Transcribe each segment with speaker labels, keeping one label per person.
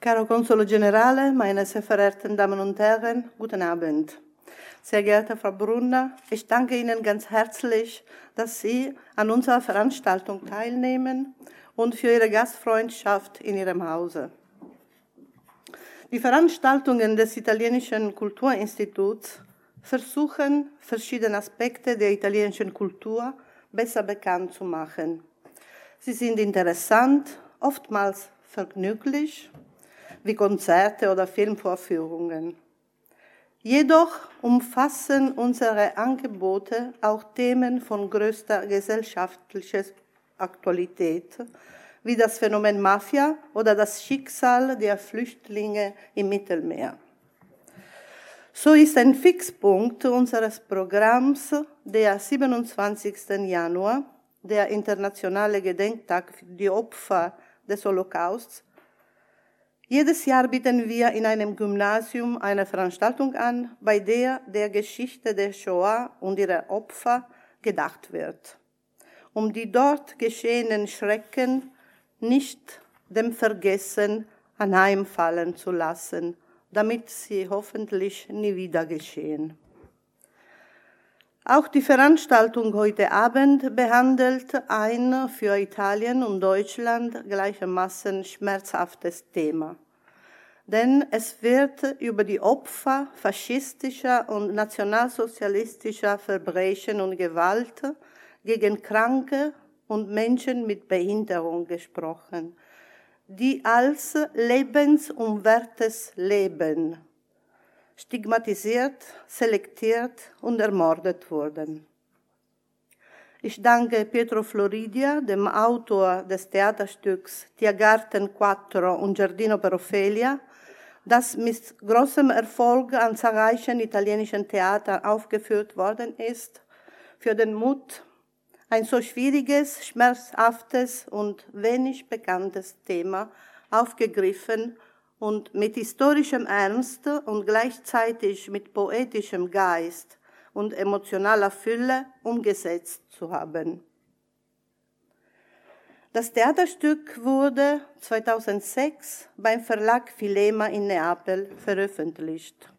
Speaker 1: Caro Consolo Generale, meine sehr verehrten Damen und Herren, guten Abend. Sehr geehrte Frau Brunner, ich danke Ihnen ganz herzlich, dass Sie an unserer Veranstaltung teilnehmen und für Ihre Gastfreundschaft in Ihrem Hause. Die Veranstaltungen des Italienischen Kulturinstituts versuchen, verschiedene Aspekte der italienischen Kultur besser bekannt zu machen. Sie sind interessant, oftmals vergnüglich, wie Konzerte oder Filmvorführungen. Jedoch umfassen unsere Angebote auch Themen von größter gesellschaftlicher Aktualität, wie das Phänomen Mafia oder das Schicksal der Flüchtlinge im Mittelmeer. So ist ein Fixpunkt unseres Programms der 27. Januar, der internationale Gedenktag für die Opfer des Holocausts, jedes Jahr bieten wir in einem Gymnasium eine Veranstaltung an, bei der der Geschichte der Shoah und ihrer Opfer gedacht wird, um die dort geschehenen Schrecken nicht dem Vergessen anheimfallen zu lassen, damit sie hoffentlich nie wieder geschehen. Auch die Veranstaltung heute Abend behandelt ein für Italien und Deutschland gleichermaßen schmerzhaftes Thema. Denn es wird über die Opfer faschistischer und nationalsozialistischer Verbrechen und Gewalt gegen Kranke und Menschen mit Behinderung gesprochen, die als lebensumwertes Leben stigmatisiert, selektiert und ermordet wurden. Ich danke Pietro Floridia, dem Autor des Theaterstücks Tiergarten Quattro und Giardino per Ophelia, das mit großem Erfolg an zahlreichen italienischen Theatern aufgeführt worden ist, für den Mut, ein so schwieriges, schmerzhaftes und wenig bekanntes Thema aufgegriffen und mit historischem Ernst und gleichzeitig mit poetischem Geist und emotionaler Fülle umgesetzt zu haben. Das Theaterstück wurde 2006 beim Verlag Filema in Neapel veröffentlicht.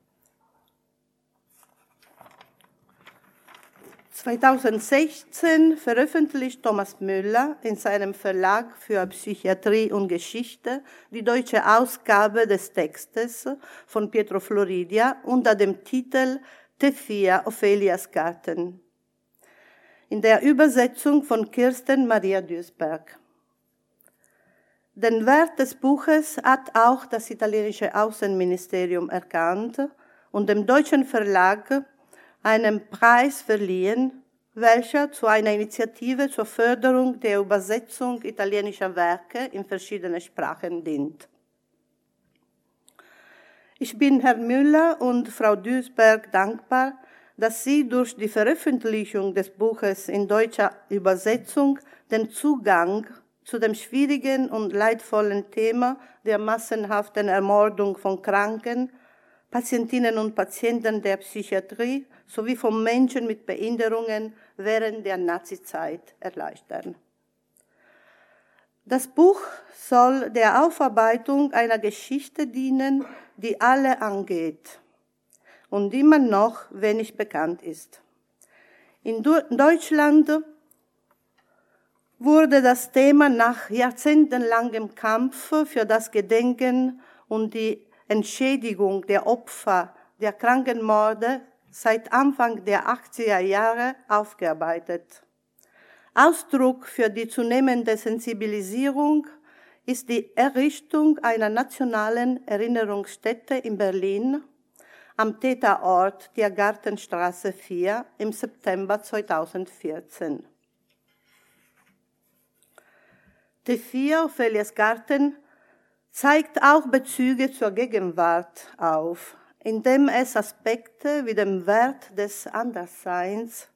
Speaker 1: 2016 veröffentlicht Thomas Müller in seinem Verlag für Psychiatrie und Geschichte die deutsche Ausgabe des Textes von Pietro Floridia unter dem Titel Tethia Ophelias Garten in der Übersetzung von Kirsten Maria Duisberg. Den Wert des Buches hat auch das italienische Außenministerium erkannt und dem deutschen Verlag einen Preis verliehen, welcher zu einer Initiative zur Förderung der Übersetzung italienischer Werke in verschiedene Sprachen dient. Ich bin Herrn Müller und Frau Duisberg dankbar, dass Sie durch die Veröffentlichung des Buches in deutscher Übersetzung den Zugang zu dem schwierigen und leidvollen Thema der massenhaften Ermordung von Kranken, Patientinnen und Patienten der Psychiatrie sowie von Menschen mit Behinderungen während der Nazizeit erleichtern. Das Buch soll der Aufarbeitung einer Geschichte dienen, die alle angeht und immer noch wenig bekannt ist. In Deutschland wurde das Thema nach jahrzehntelangem Kampf für das Gedenken und die Entschädigung der Opfer der Krankenmorde seit Anfang der 80er Jahre aufgearbeitet. Ausdruck für die zunehmende Sensibilisierung ist die Errichtung einer nationalen Erinnerungsstätte in Berlin am Täterort der Gartenstraße 4 im September 2014. T4 Ophelias Garten zeigt auch Bezüge zur Gegenwart auf, indem es Aspekte wie den Wert des Andersseins,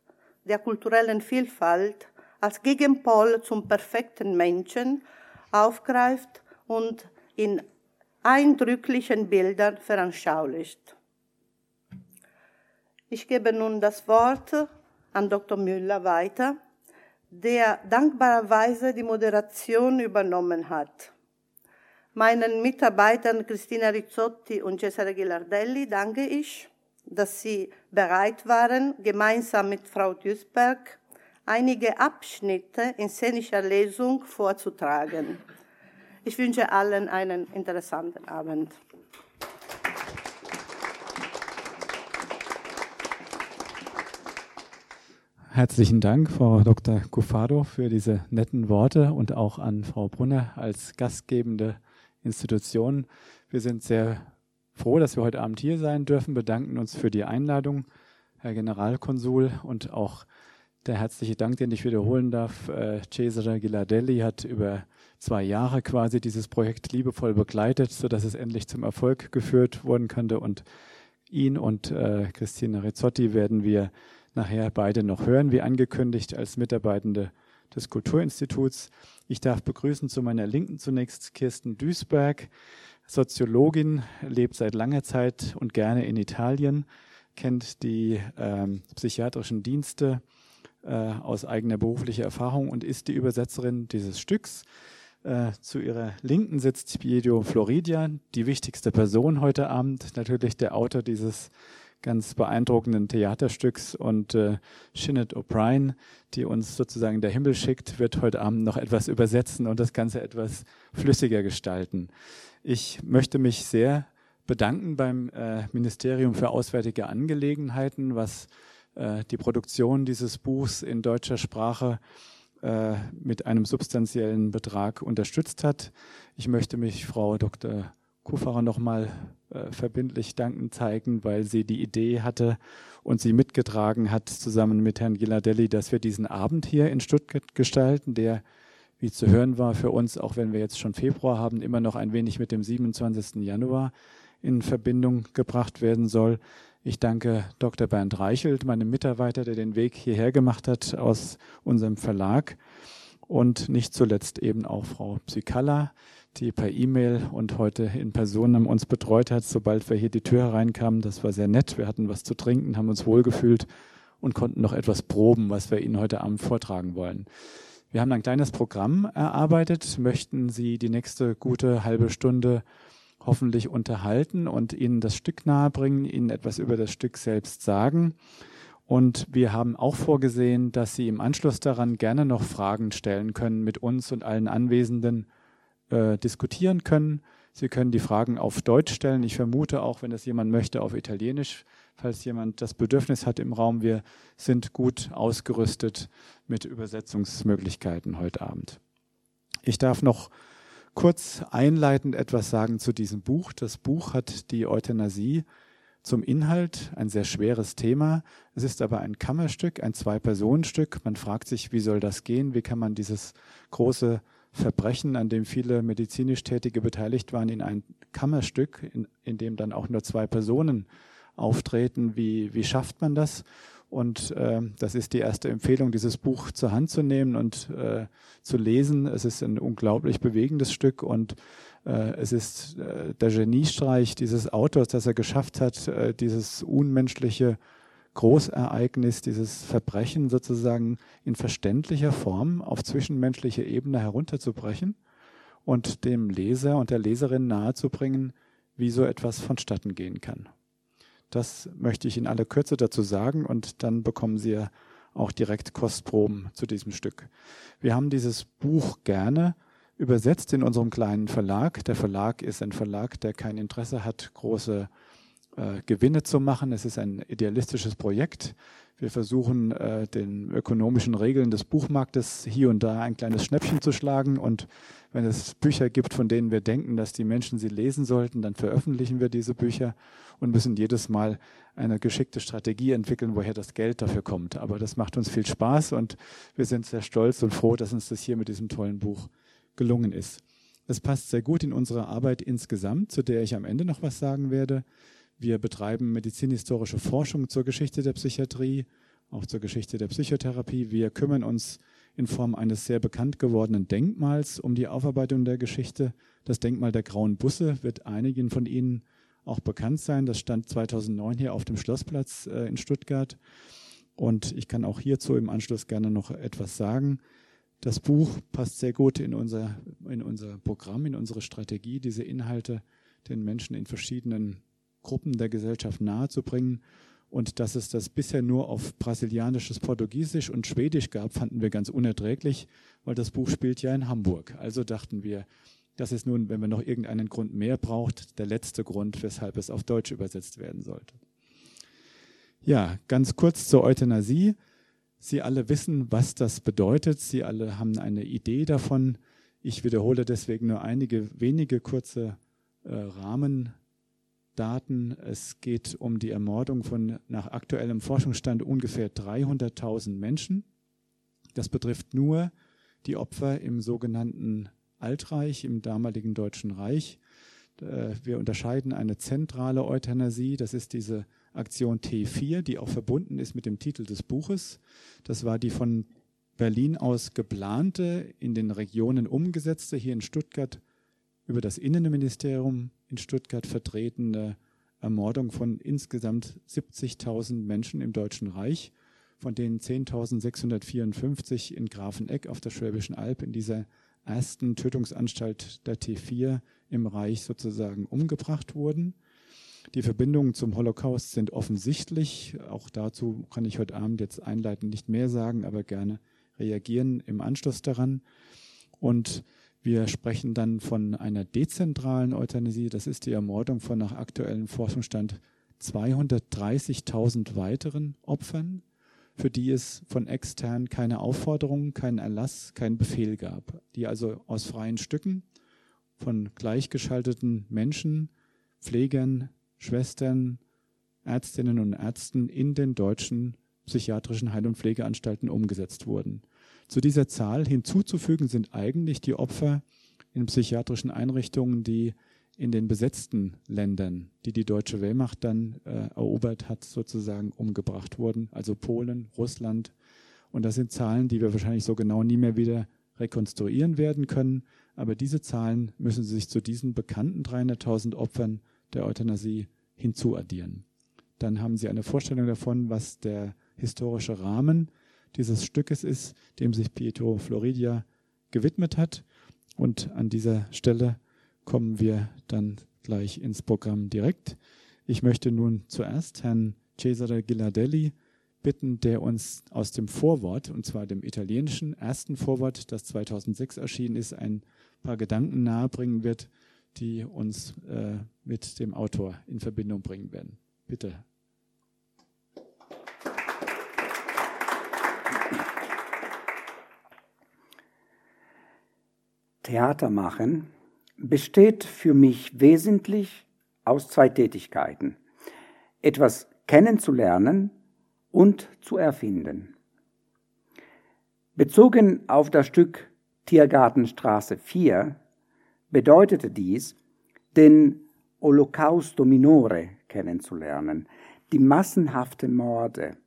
Speaker 1: der kulturellen Vielfalt als Gegenpol zum perfekten Menschen aufgreift und in eindrücklichen Bildern veranschaulicht. Ich gebe nun das Wort an Dr. Müller weiter, der dankbarerweise die Moderation übernommen hat. Meinen Mitarbeitern Christina Rizzotti und Cesare Gilardelli danke ich, dass sie bereit waren, gemeinsam mit Frau Duisberg einige Abschnitte in szenischer Lesung vorzutragen. Ich wünsche allen einen interessanten Abend.
Speaker 2: Herzlichen Dank, Frau Dr. Cufado, für diese netten Worte und auch an Frau Brunner als gastgebende Institution. Wir sind sehr froh, dass wir heute Abend hier sein dürfen, bedanken uns für die Einladung, Herr Generalkonsul, und auch der herzliche Dank, den ich wiederholen darf. Äh, Cesare Gilardelli hat über zwei Jahre quasi dieses Projekt liebevoll begleitet, sodass es endlich zum Erfolg geführt worden könnte. Und ihn und äh, Christina Rizzotti werden wir nachher beide noch hören, wie angekündigt, als Mitarbeitende des Kulturinstituts. Ich darf begrüßen zu meiner Linken zunächst Kirsten Duisberg, Soziologin, lebt seit langer Zeit und gerne in Italien, kennt die ähm, psychiatrischen Dienste äh, aus eigener beruflicher Erfahrung und ist die Übersetzerin dieses Stücks. Äh, zu ihrer Linken sitzt Pietro Floridia, die wichtigste Person heute Abend, natürlich der Autor dieses ganz beeindruckenden Theaterstücks und äh, Shinnet O'Brien, die uns sozusagen der Himmel schickt, wird heute Abend noch etwas übersetzen und das Ganze etwas flüssiger gestalten. Ich möchte mich sehr bedanken beim äh, Ministerium für Auswärtige Angelegenheiten, was äh, die Produktion dieses Buchs in deutscher Sprache äh, mit einem substanziellen Betrag unterstützt hat. Ich möchte mich Frau Dr. Kufarer nochmal äh, verbindlich Danken zeigen, weil sie die Idee hatte und sie mitgetragen hat, zusammen mit Herrn Gilardelli, dass wir diesen Abend hier in Stuttgart gestalten, der, wie zu hören war, für uns, auch wenn wir jetzt schon Februar haben, immer noch ein wenig mit dem 27. Januar in Verbindung gebracht werden soll. Ich danke Dr. Bernd Reichelt, meinem Mitarbeiter, der den Weg hierher gemacht hat aus unserem Verlag. Und nicht zuletzt eben auch Frau Psykalla, die per E-Mail und heute in Person uns betreut hat, sobald wir hier die Tür hereinkamen. Das war sehr nett. Wir hatten was zu trinken, haben uns wohlgefühlt und konnten noch etwas proben, was wir Ihnen heute Abend vortragen wollen. Wir haben ein kleines Programm erarbeitet, möchten Sie die nächste gute halbe Stunde hoffentlich unterhalten und Ihnen das Stück nahebringen, Ihnen etwas über das Stück selbst sagen. Und wir haben auch vorgesehen, dass Sie im Anschluss daran gerne noch Fragen stellen können mit uns und allen Anwesenden äh, diskutieren können. Sie können die Fragen auf Deutsch stellen. Ich vermute auch, wenn das jemand möchte, auf Italienisch, falls jemand das Bedürfnis hat im Raum. Wir sind gut ausgerüstet mit Übersetzungsmöglichkeiten heute Abend. Ich darf noch kurz einleitend etwas sagen zu diesem Buch. Das Buch hat die Euthanasie zum Inhalt, ein sehr schweres Thema. Es ist aber ein Kammerstück, ein Zwei-Personen-Stück. Man fragt sich, wie soll das gehen? Wie kann man dieses große Verbrechen, an dem viele medizinisch Tätige beteiligt waren, in ein Kammerstück, in, in dem dann auch nur zwei Personen auftreten. Wie, wie schafft man das? Und äh, das ist die erste Empfehlung, dieses Buch zur Hand zu nehmen und äh, zu lesen. Es ist ein unglaublich bewegendes Stück und äh, es ist äh, der Geniestreich dieses Autors, dass er geschafft hat, äh, dieses unmenschliche Großereignis, dieses Verbrechen sozusagen in verständlicher Form auf zwischenmenschliche Ebene herunterzubrechen und dem Leser und der Leserin nahezubringen, wie so etwas vonstatten gehen kann. Das möchte ich in aller Kürze dazu sagen und dann bekommen Sie auch direkt Kostproben zu diesem Stück. Wir haben dieses Buch gerne übersetzt in unserem kleinen Verlag. Der Verlag ist ein Verlag, der kein Interesse hat, große äh, Gewinne zu machen. Es ist ein idealistisches Projekt. Wir versuchen, äh, den ökonomischen Regeln des Buchmarktes hier und da ein kleines Schnäppchen zu schlagen. Und wenn es Bücher gibt, von denen wir denken, dass die Menschen sie lesen sollten, dann veröffentlichen wir diese Bücher und müssen jedes Mal eine geschickte Strategie entwickeln, woher das Geld dafür kommt. Aber das macht uns viel Spaß und wir sind sehr stolz und froh, dass uns das hier mit diesem tollen Buch gelungen ist. Es passt sehr gut in unsere Arbeit insgesamt, zu der ich am Ende noch was sagen werde. Wir betreiben medizinhistorische Forschung zur Geschichte der Psychiatrie, auch zur Geschichte der Psychotherapie. Wir kümmern uns in Form eines sehr bekannt gewordenen Denkmals um die Aufarbeitung der Geschichte. Das Denkmal der Grauen Busse wird einigen von Ihnen auch bekannt sein. Das stand 2009 hier auf dem Schlossplatz äh, in Stuttgart. Und ich kann auch hierzu im Anschluss gerne noch etwas sagen. Das Buch passt sehr gut in unser, in unser Programm, in unsere Strategie, diese Inhalte den Menschen in verschiedenen Gruppen der Gesellschaft nahezubringen. Und dass es das bisher nur auf brasilianisches Portugiesisch und Schwedisch gab, fanden wir ganz unerträglich, weil das Buch spielt ja in Hamburg. Also dachten wir, das ist nun, wenn man noch irgendeinen Grund mehr braucht, der letzte Grund, weshalb es auf Deutsch übersetzt werden sollte. Ja, ganz kurz zur Euthanasie. Sie alle wissen, was das bedeutet. Sie alle haben eine Idee davon. Ich wiederhole deswegen nur einige wenige kurze äh, Rahmendaten. Es geht um die Ermordung von nach aktuellem Forschungsstand ungefähr 300.000 Menschen. Das betrifft nur die Opfer im sogenannten Altreich, im damaligen Deutschen Reich. Äh, wir unterscheiden eine zentrale Euthanasie, das ist diese Aktion T4, die auch verbunden ist mit dem Titel des Buches. Das war die von Berlin aus geplante, in den Regionen umgesetzte, hier in Stuttgart über das Innenministerium in Stuttgart vertretene Ermordung von insgesamt 70.000 Menschen im Deutschen Reich, von denen 10.654 in Grafeneck auf der Schwäbischen Alb in dieser ersten Tötungsanstalt der T4 im Reich sozusagen umgebracht wurden. Die Verbindungen zum Holocaust sind offensichtlich. Auch dazu kann ich heute Abend jetzt einleitend nicht mehr sagen, aber gerne reagieren im Anschluss daran. Und wir sprechen dann von einer dezentralen Euthanasie. Das ist die Ermordung von nach aktuellem Forschungsstand 230.000 weiteren Opfern für die es von extern keine Aufforderung, keinen Erlass, keinen Befehl gab, die also aus freien Stücken von gleichgeschalteten Menschen, Pflegern, Schwestern, Ärztinnen und Ärzten in den deutschen psychiatrischen Heil- und Pflegeanstalten umgesetzt wurden. Zu dieser Zahl hinzuzufügen sind eigentlich die Opfer in psychiatrischen Einrichtungen, die in den besetzten Ländern, die die deutsche Wehrmacht dann äh, erobert hat, sozusagen umgebracht wurden, also Polen, Russland. Und das sind Zahlen, die wir wahrscheinlich so genau nie mehr wieder rekonstruieren werden können. Aber diese Zahlen müssen sich zu diesen bekannten 300.000 Opfern der Euthanasie hinzuaddieren. Dann haben Sie eine Vorstellung davon, was der historische Rahmen dieses Stückes ist, dem sich Pietro Floridia gewidmet hat. Und an dieser Stelle kommen wir dann gleich ins Programm direkt. Ich möchte nun zuerst Herrn Cesare Ghilardelli bitten, der uns aus dem Vorwort, und zwar dem italienischen ersten Vorwort, das 2006 erschienen ist, ein paar Gedanken nahebringen wird, die uns äh, mit dem Autor in Verbindung bringen werden. Bitte.
Speaker 3: Theater machen besteht für mich wesentlich aus zwei Tätigkeiten. Etwas kennenzulernen und zu erfinden. Bezogen auf das Stück Tiergartenstraße 4 bedeutete dies, den Holocausto Minore kennenzulernen, die massenhafte Morde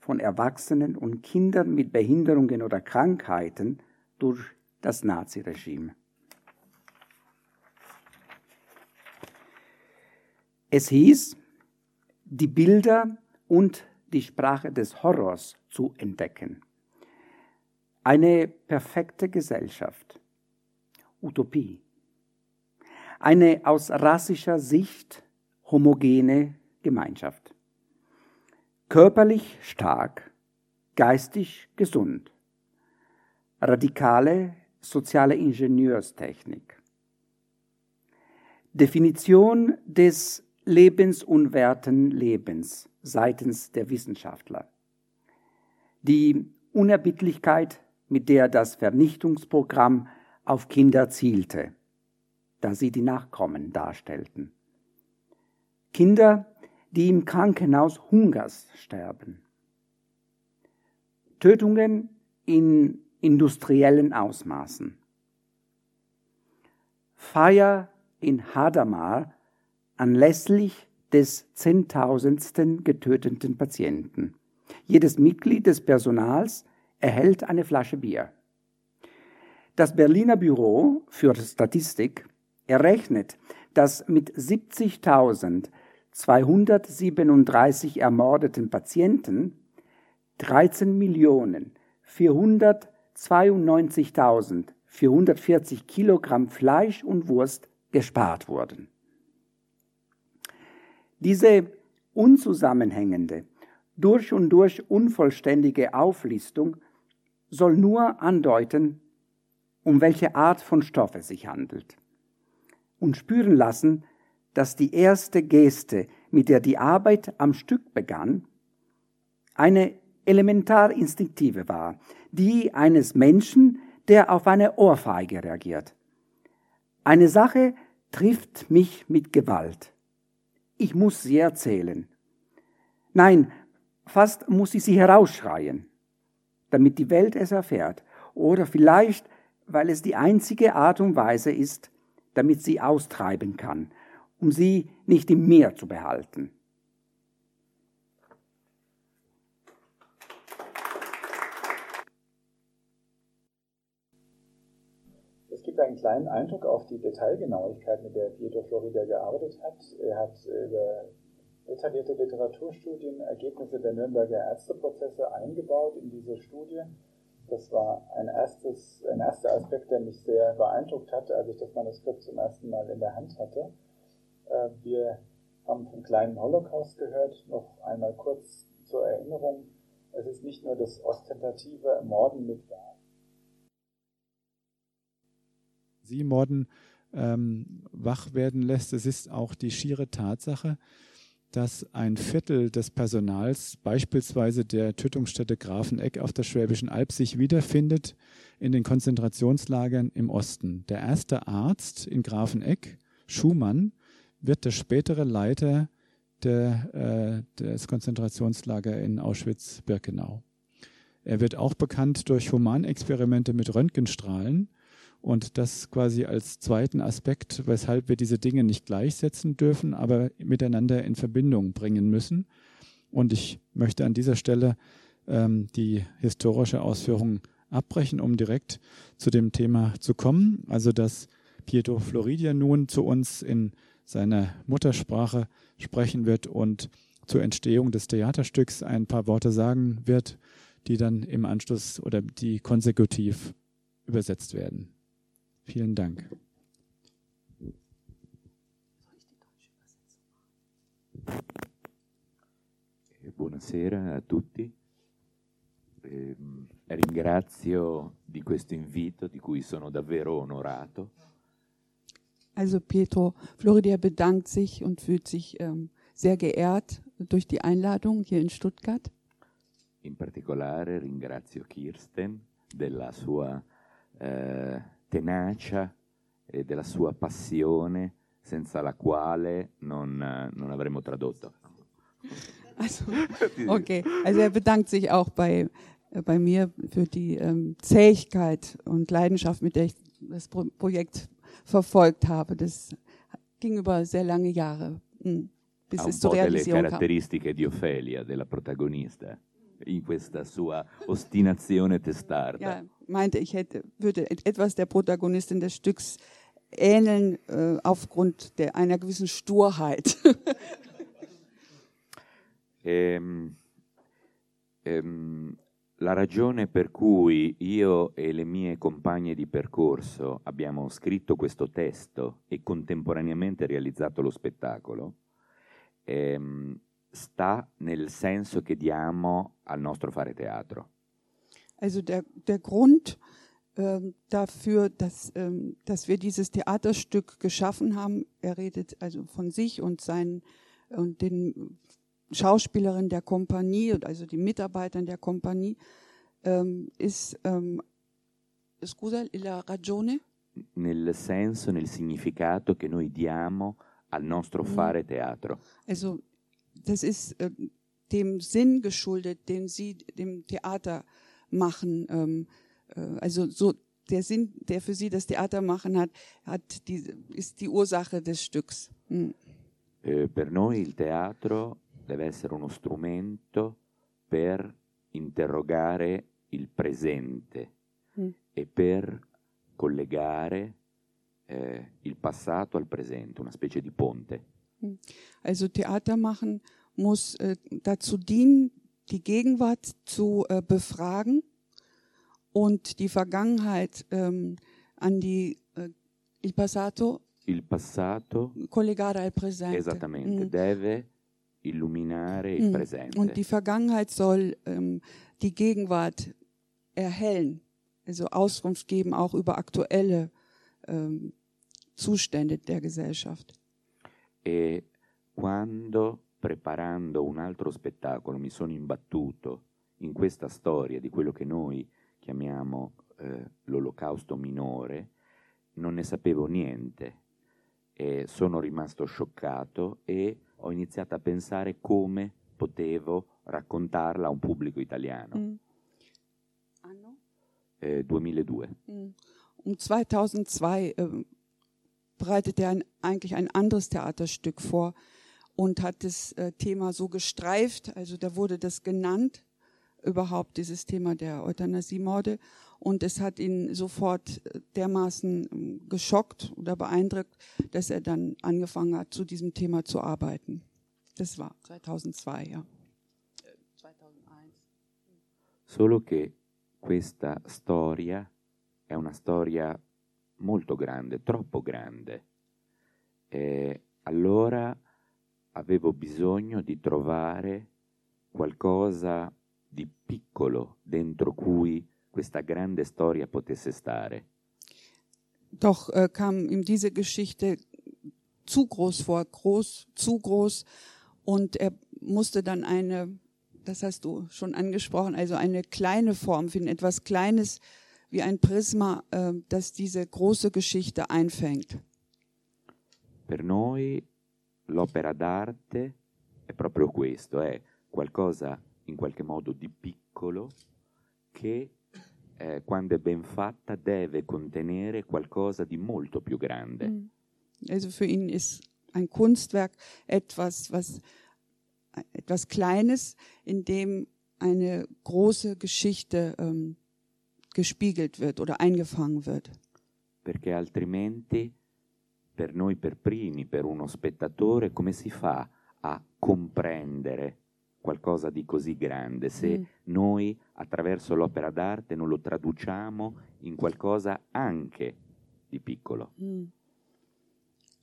Speaker 3: von Erwachsenen und Kindern mit Behinderungen oder Krankheiten durch das Naziregime. Es hieß, die Bilder und die Sprache des Horrors zu entdecken. Eine perfekte Gesellschaft. Utopie. Eine aus rassischer Sicht homogene Gemeinschaft. Körperlich stark, geistig gesund. Radikale soziale Ingenieurstechnik. Definition des lebensunwerten Lebens seitens der Wissenschaftler. Die Unerbittlichkeit, mit der das Vernichtungsprogramm auf Kinder zielte, da sie die Nachkommen darstellten. Kinder, die im Krankenhaus Hungers sterben. Tötungen in industriellen Ausmaßen. Feier in Hadamar anlässlich des zehntausendsten getöteten Patienten. Jedes Mitglied des Personals erhält eine Flasche Bier. Das Berliner Büro für Statistik errechnet, dass mit 70.237 ermordeten Patienten 13 Millionen 400 92.440 Kilogramm Fleisch und Wurst gespart wurden. Diese unzusammenhängende, durch und durch unvollständige Auflistung soll nur andeuten, um welche Art von Stoff es sich handelt und spüren lassen, dass die erste Geste, mit der die Arbeit am Stück begann, eine elementar instinktive war, die eines Menschen, der auf eine Ohrfeige reagiert. Eine Sache trifft mich mit Gewalt. Ich muss sie erzählen. Nein, fast muss ich sie herausschreien, damit die Welt es erfährt. Oder vielleicht, weil es die einzige Art und Weise ist, damit sie austreiben kann, um sie nicht im Meer zu behalten.
Speaker 2: Gibt einen kleinen Eindruck auf die Detailgenauigkeit, mit der Pietro Florida gearbeitet hat. Er hat über detaillierte Literaturstudien Ergebnisse der Nürnberger Ärzteprozesse eingebaut in diese Studie. Das war ein, erstes, ein erster Aspekt, der mich sehr beeindruckt hatte, als ich das Manuskript zum ersten Mal in der Hand hatte. Äh, wir haben vom kleinen Holocaust gehört, noch einmal kurz zur Erinnerung. Es ist nicht nur das ostentative Morden mit Gas. Sie morden ähm, wach werden lässt. Es ist auch die schiere Tatsache, dass ein Viertel des Personals, beispielsweise der Tötungsstätte Grafeneck auf der Schwäbischen Alb, sich wiederfindet in den Konzentrationslagern im Osten. Der erste Arzt in Grafeneck, Schumann, wird der spätere Leiter der, äh, des Konzentrationslagers in Auschwitz-Birkenau. Er wird auch bekannt durch Humanexperimente mit Röntgenstrahlen und das quasi als zweiten Aspekt, weshalb wir diese Dinge nicht gleichsetzen dürfen, aber miteinander in Verbindung bringen müssen. Und ich möchte an dieser Stelle ähm, die historische Ausführung abbrechen, um direkt zu dem Thema zu kommen. Also dass Pietro Floridia nun zu uns in seiner Muttersprache sprechen wird und zur Entstehung des Theaterstücks ein paar Worte sagen wird, die dann im Anschluss oder die konsekutiv übersetzt werden. Vielen Dank.
Speaker 4: Eh, buonasera a tutti. Eh, ringrazio di questo invito di cui sono davvero onorato.
Speaker 5: Also Pietro Floridia bedankt sich und fühlt sich ähm, sehr geehrt durch die Einladung hier in Stuttgart.
Speaker 4: In particolare ringrazio Kirsten della sua eh, tenacia e della sua passione senza la quale non, non avremmo tradotto.
Speaker 5: Also, okay, also er bedankt sich auch bei, äh, bei mir für die ähm, Zähigkeit und Leidenschaft, mit der ich das Pro Projekt verfolgt habe. Das ging über sehr lange Jahre, mh, hm, bis
Speaker 4: ha
Speaker 5: es zur Realisierung
Speaker 4: kam. caratteristiche di Ofelia, della protagonista, in questa sua ostinazione testarda.
Speaker 5: Ja, meinte, ich hätte, würde etwas der Protagonistin des Stücks ähneln äh, aufgrund der, einer gewissen Sturheit.
Speaker 4: ehm, ehm, la ragione per cui io e le mie compagne di percorso abbiamo scritto questo testo e contemporaneamente realizzato lo spettacolo ehm, sta nel senso che diamo al nostro fare teatro.
Speaker 5: Also der, der Grund ähm, dafür, dass, ähm, dass wir dieses Theaterstück geschaffen haben, er redet also von sich und seinen und den Schauspielerinnen der Kompanie, also die Mitarbeitern der Kompanie, ähm, ist ähm, scusa, la ragione?
Speaker 4: Nel senso, nel significato che noi diamo al nostro mm. fare teatro.
Speaker 5: Also das ist äh, dem Sinn geschuldet, den sie dem Theater machen. Ähm, äh, also so der Sinn, der für sie das Theater machen hat, hat die, ist die Ursache des Stücks. Mm.
Speaker 4: Eh, per noi il teatro deve essere uno strumento per interrogare il presente mm. e per collegare eh, il passato al presente, una specie di ponte.
Speaker 5: Mm. Also Theater machen muss äh, dazu dienen, die Gegenwart zu äh, befragen und die Vergangenheit ähm, an die äh, il passato
Speaker 4: il passato
Speaker 5: collegare al presente.
Speaker 4: esattamente
Speaker 5: Mm.
Speaker 4: deve illuminare il
Speaker 5: Mm.
Speaker 4: presente.
Speaker 5: Und die Vergangenheit soll ähm, die Gegenwart erhellen, also Auskunft geben auch über aktuelle ähm, Zustände der Gesellschaft.
Speaker 4: E quando preparando un altro spettacolo mi sono imbattuto in questa storia di quello che noi chiamiamo eh, l'olocausto minore, non ne sapevo niente e sono rimasto scioccato e ho iniziato a pensare come potevo raccontarla a un pubblico italiano.
Speaker 5: Mm. Anno?
Speaker 4: Eh, 2002.
Speaker 5: Mm. Um 2002 ähm, bereitet er ein, eigentlich ein anderes Theaterstück vor und hat das äh, Thema so gestreift, also da wurde das genannt, überhaupt dieses Thema der Euthanasiemorde und es hat ihn sofort äh, dermaßen ähm, geschockt oder beeindruckt, dass er dann angefangen hat, zu diesem Thema zu arbeiten. Das war 2002, ja. Äh, 2001.
Speaker 4: Solo che questa storia è una storia molto grande, troppo grande. E allora avevo bisogno di trovare qualcosa di piccolo dentro cui questa grande storia potesse stare.
Speaker 5: Doch äh, kam ihm diese Geschichte zu groß vor, groß, zu groß. Und er musste dann eine, das hast du schon angesprochen, also eine kleine Form finden, etwas Kleines wie ein Prisma, äh, das diese große Geschichte einfängt.
Speaker 4: Per noi l'opera d'arte è proprio questo, è qualcosa in qualche modo di piccolo che eh, quando è ben fatta deve contenere qualcosa di molto più grande.
Speaker 5: Mhm. Also für ihn ist ein Kunstwerk etwas, was etwas Kleines, in dem eine große Geschichte ähm, gespiegelt wird oder eingefangen wird.
Speaker 4: perché altrimenti per noi per primi, per uno spettatore, come si fa a comprendere qualcosa di così grande se
Speaker 5: Mm.
Speaker 4: noi attraverso l'opera d'arte non lo traduciamo in qualcosa anche di piccolo?
Speaker 5: Hm.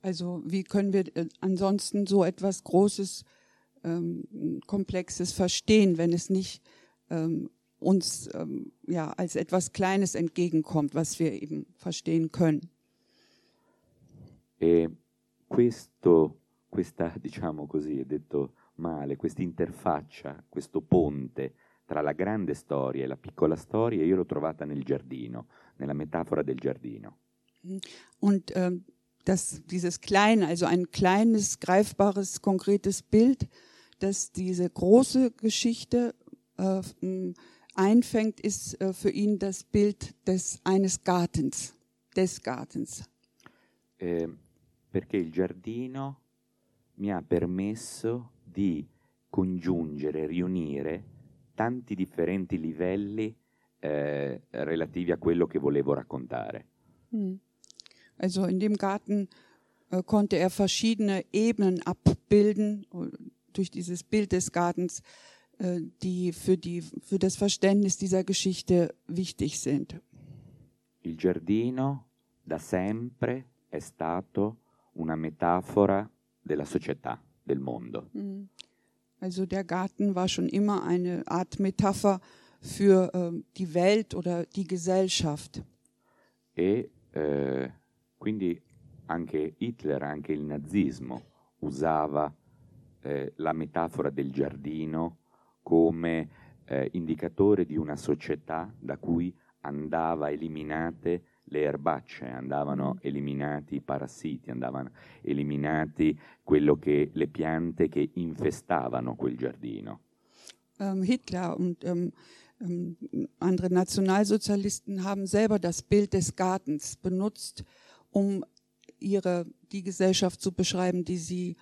Speaker 5: Also wie können wir äh, ansonsten so etwas Großes, ähm, Komplexes verstehen, wenn es nicht ähm, uns ähm, ja als etwas Kleines entgegenkommt, was wir eben verstehen können?
Speaker 4: E questo, questa, diciamo così, è detto male, questa interfaccia, questo ponte tra la grande storia e la piccola storia, io l'ho trovata nel giardino, nella metafora del giardino.
Speaker 5: Und ähm, das, dieses Kleine, also ein kleines, greifbares, konkretes Bild, das diese große Geschichte äh, einfängt, ist äh, für ihn das Bild des eines Gartens, des Gartens.
Speaker 4: Eh, perché il giardino mi ha permesso di congiungere, riunire tanti differenti livelli eh, relativi a quello che volevo raccontare.
Speaker 5: Hm. Also in dem Garten äh, konnte er verschiedene Ebenen abbilden äh, durch dieses Bild des Gartens, äh, die für, die für das Verständnis dieser Geschichte wichtig sind.
Speaker 4: Il giardino da sempre è stato una metafora della società, del mondo.
Speaker 5: Hm. Also der Garten war schon immer eine Art Metapher für äh, die Welt oder die Gesellschaft.
Speaker 4: E eh, quindi anche Hitler, anche il nazismo usava eh, la metafora del giardino come eh, indicatore di una società da cui andava eliminate le erbacce, andavano eliminati i parassiti, andavano eliminati quello che, le piante che infestavano quel giardino.
Speaker 5: Ähm, Hitler und ähm, ähm, andere Nationalsozialisten haben selber das Bild des Gartens benutzt, um ihre die Gesellschaft zu beschreiben, die sie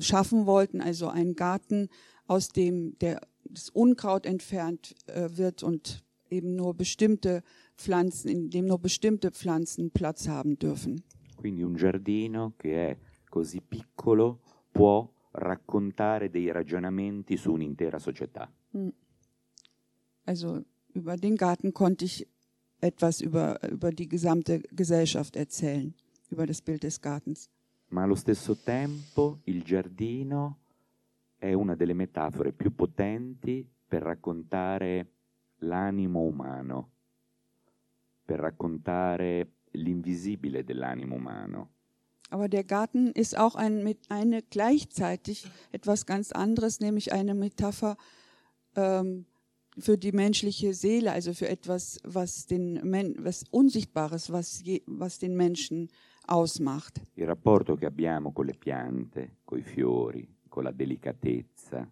Speaker 5: schaffen wollten, also einen Garten, aus dem der, das Unkraut entfernt äh, wird und eben nur bestimmte Pflanzen, in dem nur bestimmte Pflanzen Platz haben dürfen.
Speaker 4: Quindi un giardino che è così piccolo può raccontare dei ragionamenti su un'intera società.
Speaker 5: Also über den Garten konnte ich etwas über, über die gesamte Gesellschaft erzählen, über das Bild des Gartens.
Speaker 4: Ma allo stesso tempo il giardino è una delle metafore più potenti per raccontare l'animo umano, per raccontare l'invisibile dell'animo umano.
Speaker 5: Aber der Garten ist auch ein, mit eine gleichzeitig etwas ganz anderes, nämlich eine Metapher ähm, für die menschliche Seele, also für etwas, was den Men was Unsichtbares, was, je, was den Menschen ausmacht.
Speaker 4: Il rapporto che abbiamo con le piante, con i fiori, con la delicatezza,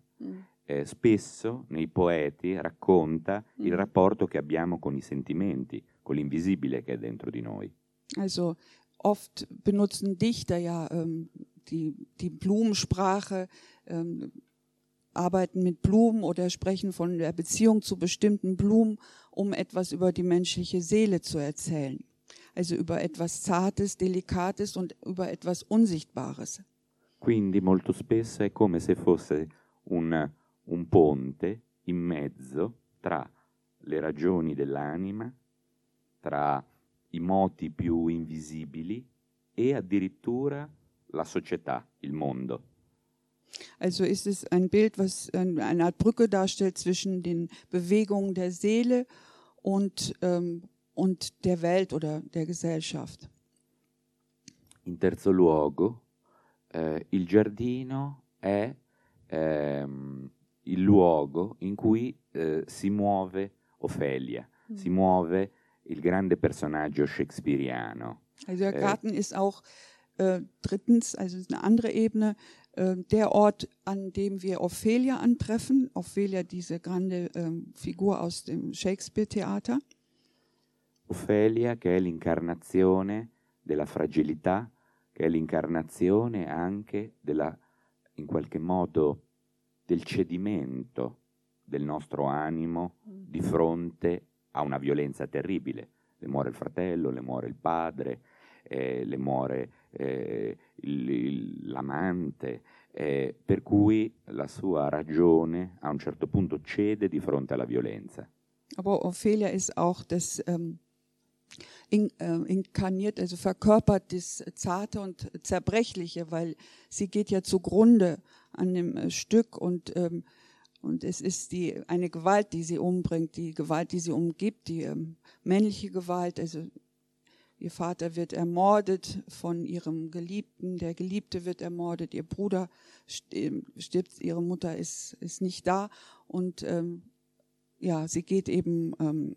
Speaker 4: eh, spesso nei poeti racconta il
Speaker 5: Mm.
Speaker 4: rapporto che abbiamo con i sentimenti, con l'invisibile che è dentro di noi.
Speaker 5: Also oft benutzen Dichter ja ähm, die, die Blumensprache, ähm, arbeiten mit Blumen oder sprechen von der Beziehung zu bestimmten Blumen, um etwas über die menschliche Seele zu erzählen. Also über etwas Zartes, Delikates und über etwas Unsichtbares.
Speaker 4: Quindi molto spesso è come se fosse un, un ponte in mezzo tra le ragioni dell'anima, tra i moti più invisibili e addirittura la società, il mondo.
Speaker 5: Also ist es ein Bild, was ein- eine Art Brücke darstellt zwischen den Bewegungen der Seele und, ähm, und der Welt oder der Gesellschaft.
Speaker 4: In terzo luogo, eh, il giardino è ehm, il luogo in cui eh, si muove Ofelia, si muove il grande personaggio shakespeariano.
Speaker 5: Also der
Speaker 4: Äh,
Speaker 5: Garten ist auch äh, drittens, also eine andere Ebene, äh, der Ort, an dem wir Ophelia antreffen. Ophelia, diese grande ähm, Figur aus dem Shakespeare-Theater.
Speaker 4: Ofelia che è l'incarnazione della fragilità, che è l'incarnazione anche della, in qualche modo, del cedimento del nostro animo di fronte a una violenza terribile. Le muore il fratello, le muore il padre, eh, le muore eh, il- il- l'amante, eh, per cui la sua ragione a un certo punto cede di fronte alla violenza.
Speaker 5: Aber Ophelia ist auch das ähm, in, äh, inkarniert, also verkörpert das Zarte und Zerbrechliche, weil sie geht ja zugrunde an dem äh, Stück und ähm, und es ist die eine Gewalt, die sie umbringt, die Gewalt, die sie umgibt, die ähm, männliche Gewalt. Also ihr Vater wird ermordet von ihrem Geliebten, der Geliebte wird ermordet, ihr Bruder st- stirbt, ihre Mutter ist ist nicht da und ähm, ja, sie geht eben, ähm,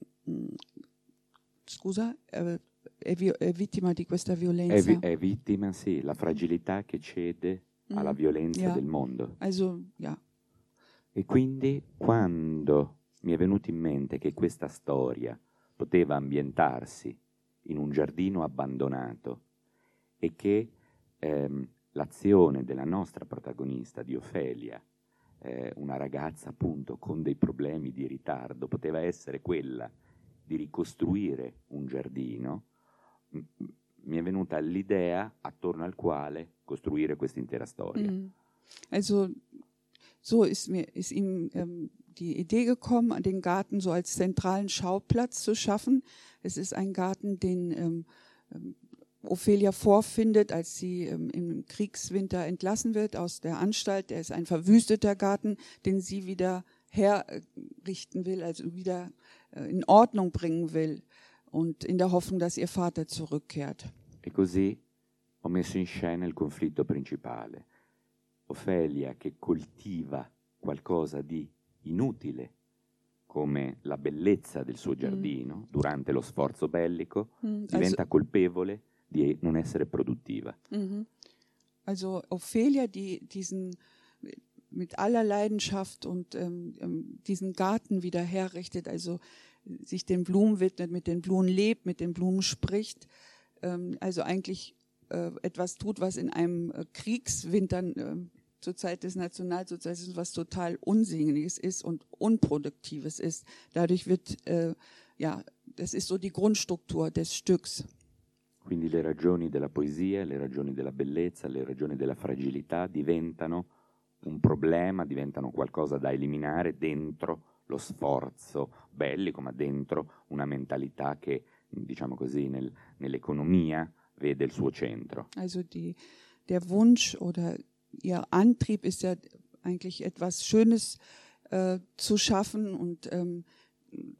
Speaker 5: scusa, eh, è, è vittima di questa
Speaker 4: È,
Speaker 5: violenza.
Speaker 4: vi- è vittima, sì, la fragilità che cede alla
Speaker 5: Mm.
Speaker 4: violenza
Speaker 5: Ja.
Speaker 4: del mondo.
Speaker 5: Also, ja,
Speaker 4: E quindi quando mi è venuto in mente che questa storia poteva ambientarsi in un giardino abbandonato e che ehm, l'azione della nostra protagonista, di Ofelia, eh, una ragazza appunto con dei problemi di ritardo, poteva essere quella di ricostruire un giardino, m- mi è venuta l'idea attorno al quale costruire questa intera storia.
Speaker 5: Mhm. Also so ist mir ist ihm ähm, die Idee gekommen, den Garten so als zentralen Schauplatz zu schaffen. Es ist ein Garten, den ähm, ähm, Ophelia vorfindet, als sie ähm, im Kriegswinter entlassen wird aus der Anstalt. Er ist ein verwüsteter Garten, den sie wieder herrichten will, also wieder äh, in Ordnung bringen will und in der Hoffnung, dass ihr Vater zurückkehrt.
Speaker 4: E così ho messo in scena il conflitto principale. Ofelia che coltiva qualcosa di inutile, come la bellezza del suo giardino, durante lo sforzo bellico,
Speaker 5: Mhm,
Speaker 4: diventa colpevole di non essere produttiva.
Speaker 5: Mhm. Also Ophelia, die diesen mit aller Leidenschaft und ähm, ähm, diesen Garten wieder herrichtet, also sich den Blumen widmet, mit den Blumen lebt, mit den Blumen spricht, ähm, also eigentlich äh, etwas tut, was in einem Kriegswinter äh, zur Zeit des Nationalsozialismus was total Unsinniges ist und Unproduktives ist. Dadurch wird, äh, ja, das ist so die Grundstruktur des Stücks.
Speaker 4: Quindi le ragioni della poesia, le ragioni della bellezza, le ragioni della fragilità diventano un problema, diventano qualcosa da eliminare dentro lo sforzo bellico, ma dentro una mentalità che, diciamo così, nel, nell'economia vede il suo centro.
Speaker 5: Also die, der Wunsch oder ihr Antrieb ist ja eigentlich etwas Schönes äh, zu schaffen und ähm,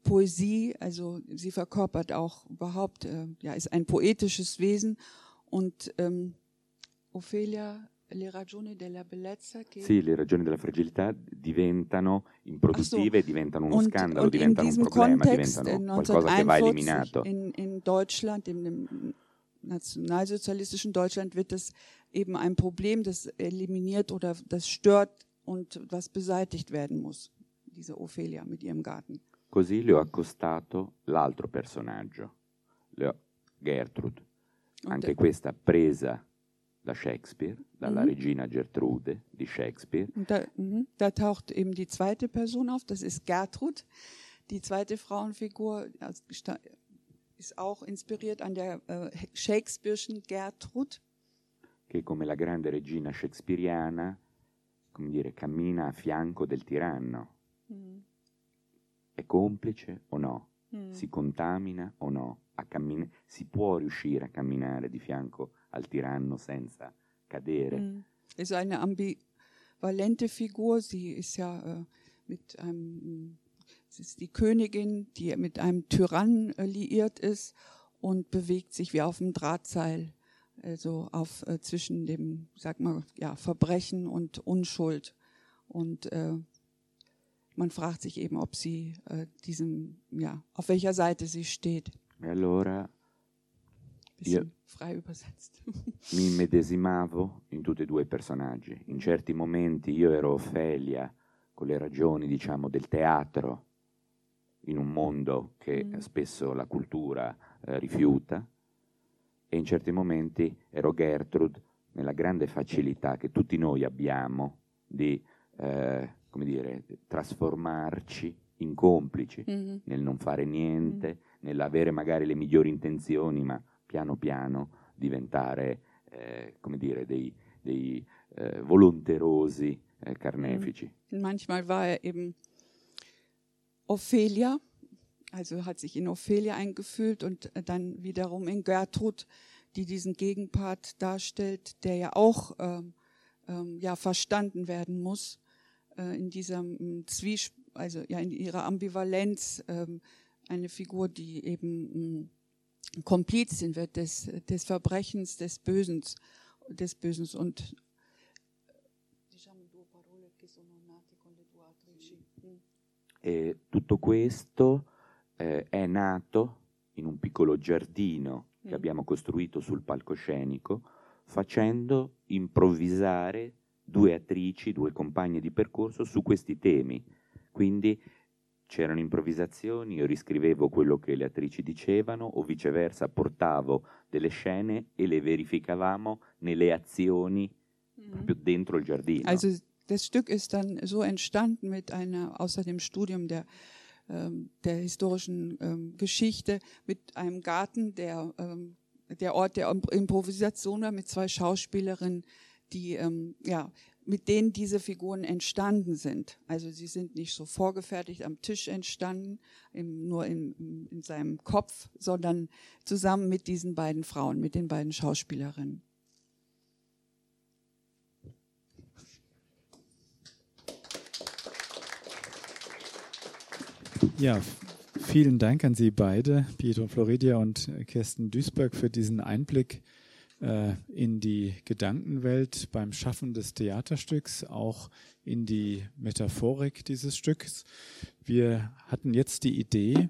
Speaker 5: Poesie, also sie verkörpert auch überhaupt, äh, ja, ist ein poetisches Wesen und ähm, Ophelia le ragioni della bellezza che
Speaker 4: Sì, le ragioni della fragilità diventano improduttive,
Speaker 5: so.
Speaker 4: diventano uno
Speaker 5: und,
Speaker 4: scandalo,
Speaker 5: und
Speaker 4: diventano un problema,
Speaker 5: Kontext
Speaker 4: diventano
Speaker 5: in
Speaker 4: qualcosa che va
Speaker 5: 1941
Speaker 4: eliminato.
Speaker 5: in, in Deutschland, in dem nationalsozialistischen Deutschland wird das eben ein Problem, das eliminiert oder das stört und was beseitigt werden muss. Diese Ophelia mit ihrem Garten.
Speaker 4: Così le ho accostato l'altro personaggio, ho- Gertrude,
Speaker 5: Und,
Speaker 4: anche questa presa da Shakespeare, dalla
Speaker 5: Mhm.
Speaker 4: regina Gertrude di Shakespeare,
Speaker 5: da, mhm, da taucht eben die zweite Person auf, das ist Gertrud. Die zweite Frauenfigur ist auch inspiriert an der äh, Shakespeare'schen Gertrud.
Speaker 4: che come la grande regina shakespeariana, come dire, cammina a fianco del tiranno. È complice o no? Si contamina o no? A cammin- si può riuscire a camminare di fianco al tiranno senza cadere?
Speaker 5: Mhm. Ist eine ambivalente Figur. Sie ist ja äh, mit einem, sie ist die Königin, die mit einem Tyrannen äh, liiert ist und bewegt sich wie auf dem Drahtseil, also auf äh, zwischen dem, sag mal, ja, Verbrechen und Unschuld. Und äh, man fragt sich eben, ob sie äh, diesem, ja, auf welcher Seite sie steht.
Speaker 4: E allora
Speaker 5: Bisschen frei übersetzt.
Speaker 4: mi immedesimavo in tutti e due i personaggi. In certi momenti io ero Ofelia con le ragioni, diciamo, del teatro in un mondo che
Speaker 5: Mm.
Speaker 4: spesso la cultura eh, rifiuta e in certi momenti ero Gertrude nella grande facilità che tutti noi abbiamo di, eh, come dire, trasformarci in complici
Speaker 5: Mhm.
Speaker 4: nel non fare niente, nell'avere magari le migliori intenzioni, ma piano piano diventare, eh, come dire, dei, dei eh, volonterosi eh, carnefici.
Speaker 5: Manchmal war er eben Ophelia, also hat sich in Ophelia eingefühlt und dann wiederum in Gertrud, die diesen Gegenpart darstellt, der ja auch ähm, ähm, ja verstanden werden muss äh, in diesem Zwiesp also ja in ihrer Ambivalenz ähm, eine Figur, die eben mh, Komplizin wird des, des Verbrechens, des Bösens, des Bösens und
Speaker 4: E tutto questo eh, è nato in un piccolo giardino che
Speaker 5: Mm.
Speaker 4: abbiamo costruito sul palcoscenico, facendo improvvisare due attrici, due compagne di percorso su questi temi. Quindi c'erano improvvisazioni, io riscrivevo quello che le attrici dicevano o viceversa portavo delle scene e le verificavamo nelle azioni proprio dentro il giardino.
Speaker 5: Also das Stück ist dann so entstanden mit einer, außer dem Studium der, ähm, der historischen ähm, Geschichte, mit einem Garten, der ähm, der Ort der Im- Improvisation war, mit zwei Schauspielerinnen, die ähm, ja mit denen diese Figuren entstanden sind. Also sie sind nicht so vorgefertigt am Tisch entstanden, im, nur in, in seinem Kopf, sondern zusammen mit diesen beiden Frauen, mit den beiden Schauspielerinnen.
Speaker 2: Ja, vielen Dank an Sie beide, Pietro Floridia und Kirsten Duisberg, für diesen Einblick äh, in die Gedankenwelt beim Schaffen des Theaterstücks, auch in die Metaphorik dieses Stücks. Wir hatten jetzt die Idee,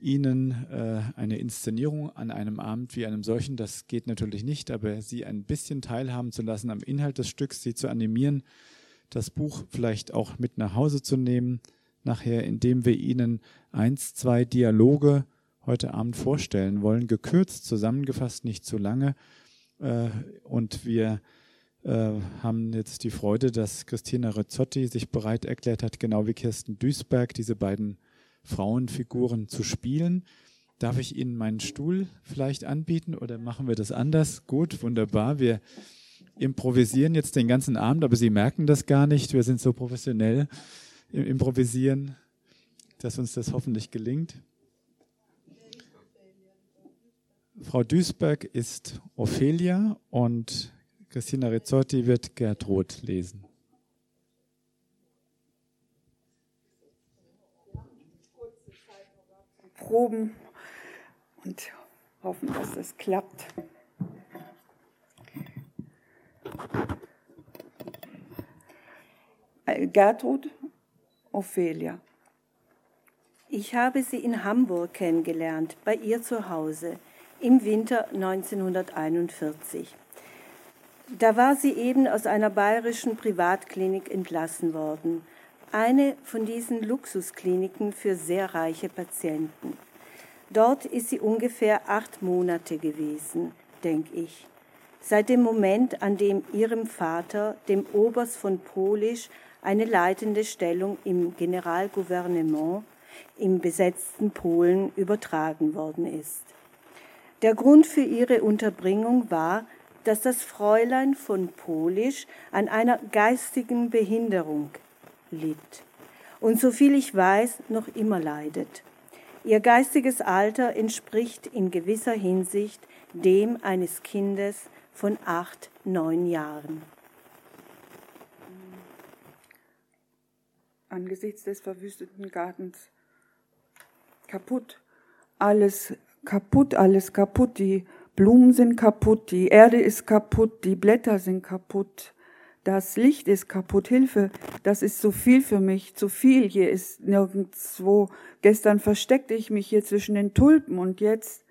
Speaker 2: Ihnen äh, eine Inszenierung an einem Abend wie einem solchen, das geht natürlich nicht, aber Sie ein bisschen teilhaben zu lassen am Inhalt des Stücks, Sie zu animieren, das Buch vielleicht auch mit nach Hause zu nehmen, nachher, indem wir Ihnen eins, zwei Dialoge heute Abend vorstellen wollen, gekürzt, zusammengefasst, nicht zu lange. Äh, Und wir äh, haben jetzt die Freude, dass Christina Rezzotti sich bereit erklärt hat, genau wie Kirsten Duisberg, diese beiden Frauenfiguren zu spielen. Darf ich Ihnen meinen Stuhl vielleicht anbieten oder machen wir das anders? Gut, wunderbar. Wir improvisieren jetzt den ganzen Abend, aber Sie merken das gar nicht. Wir sind so professionell im Improvisieren. dass uns das hoffentlich gelingt. Frau Duisberg ist Ophelia und Christina Rizzotti wird Gertrud lesen.
Speaker 5: Proben und hoffen, dass es klappt. Äh, Gertrud, Ophelia.
Speaker 6: Ich habe sie in Hamburg kennengelernt, bei ihr zu Hause, im Winter 1941. Da war sie eben aus einer bayerischen Privatklinik entlassen worden, eine von diesen Luxuskliniken für sehr reiche Patienten. Dort ist sie ungefähr acht Monate gewesen, denke ich. Seit dem Moment, an dem ihrem Vater, dem Oberst von Polisch, eine leitende Stellung im Generalgouvernement im besetzten Polen übertragen worden ist. Der Grund für ihre Unterbringung war, dass das Fräulein von Polisch an einer geistigen Behinderung litt und soviel ich weiß, noch immer leidet. Ihr geistiges Alter entspricht in gewisser Hinsicht dem eines Kindes von acht, neun Jahren.
Speaker 5: Angesichts des verwüsteten Gartens. Kaputt, alles kaputt, alles kaputt, die Blumen sind kaputt, die Erde ist kaputt, die Blätter sind kaputt, das Licht ist kaputt, Hilfe, das ist zu viel für mich, zu viel, hier ist nirgendwo. Gestern versteckte ich mich hier zwischen den Tulpen und jetzt,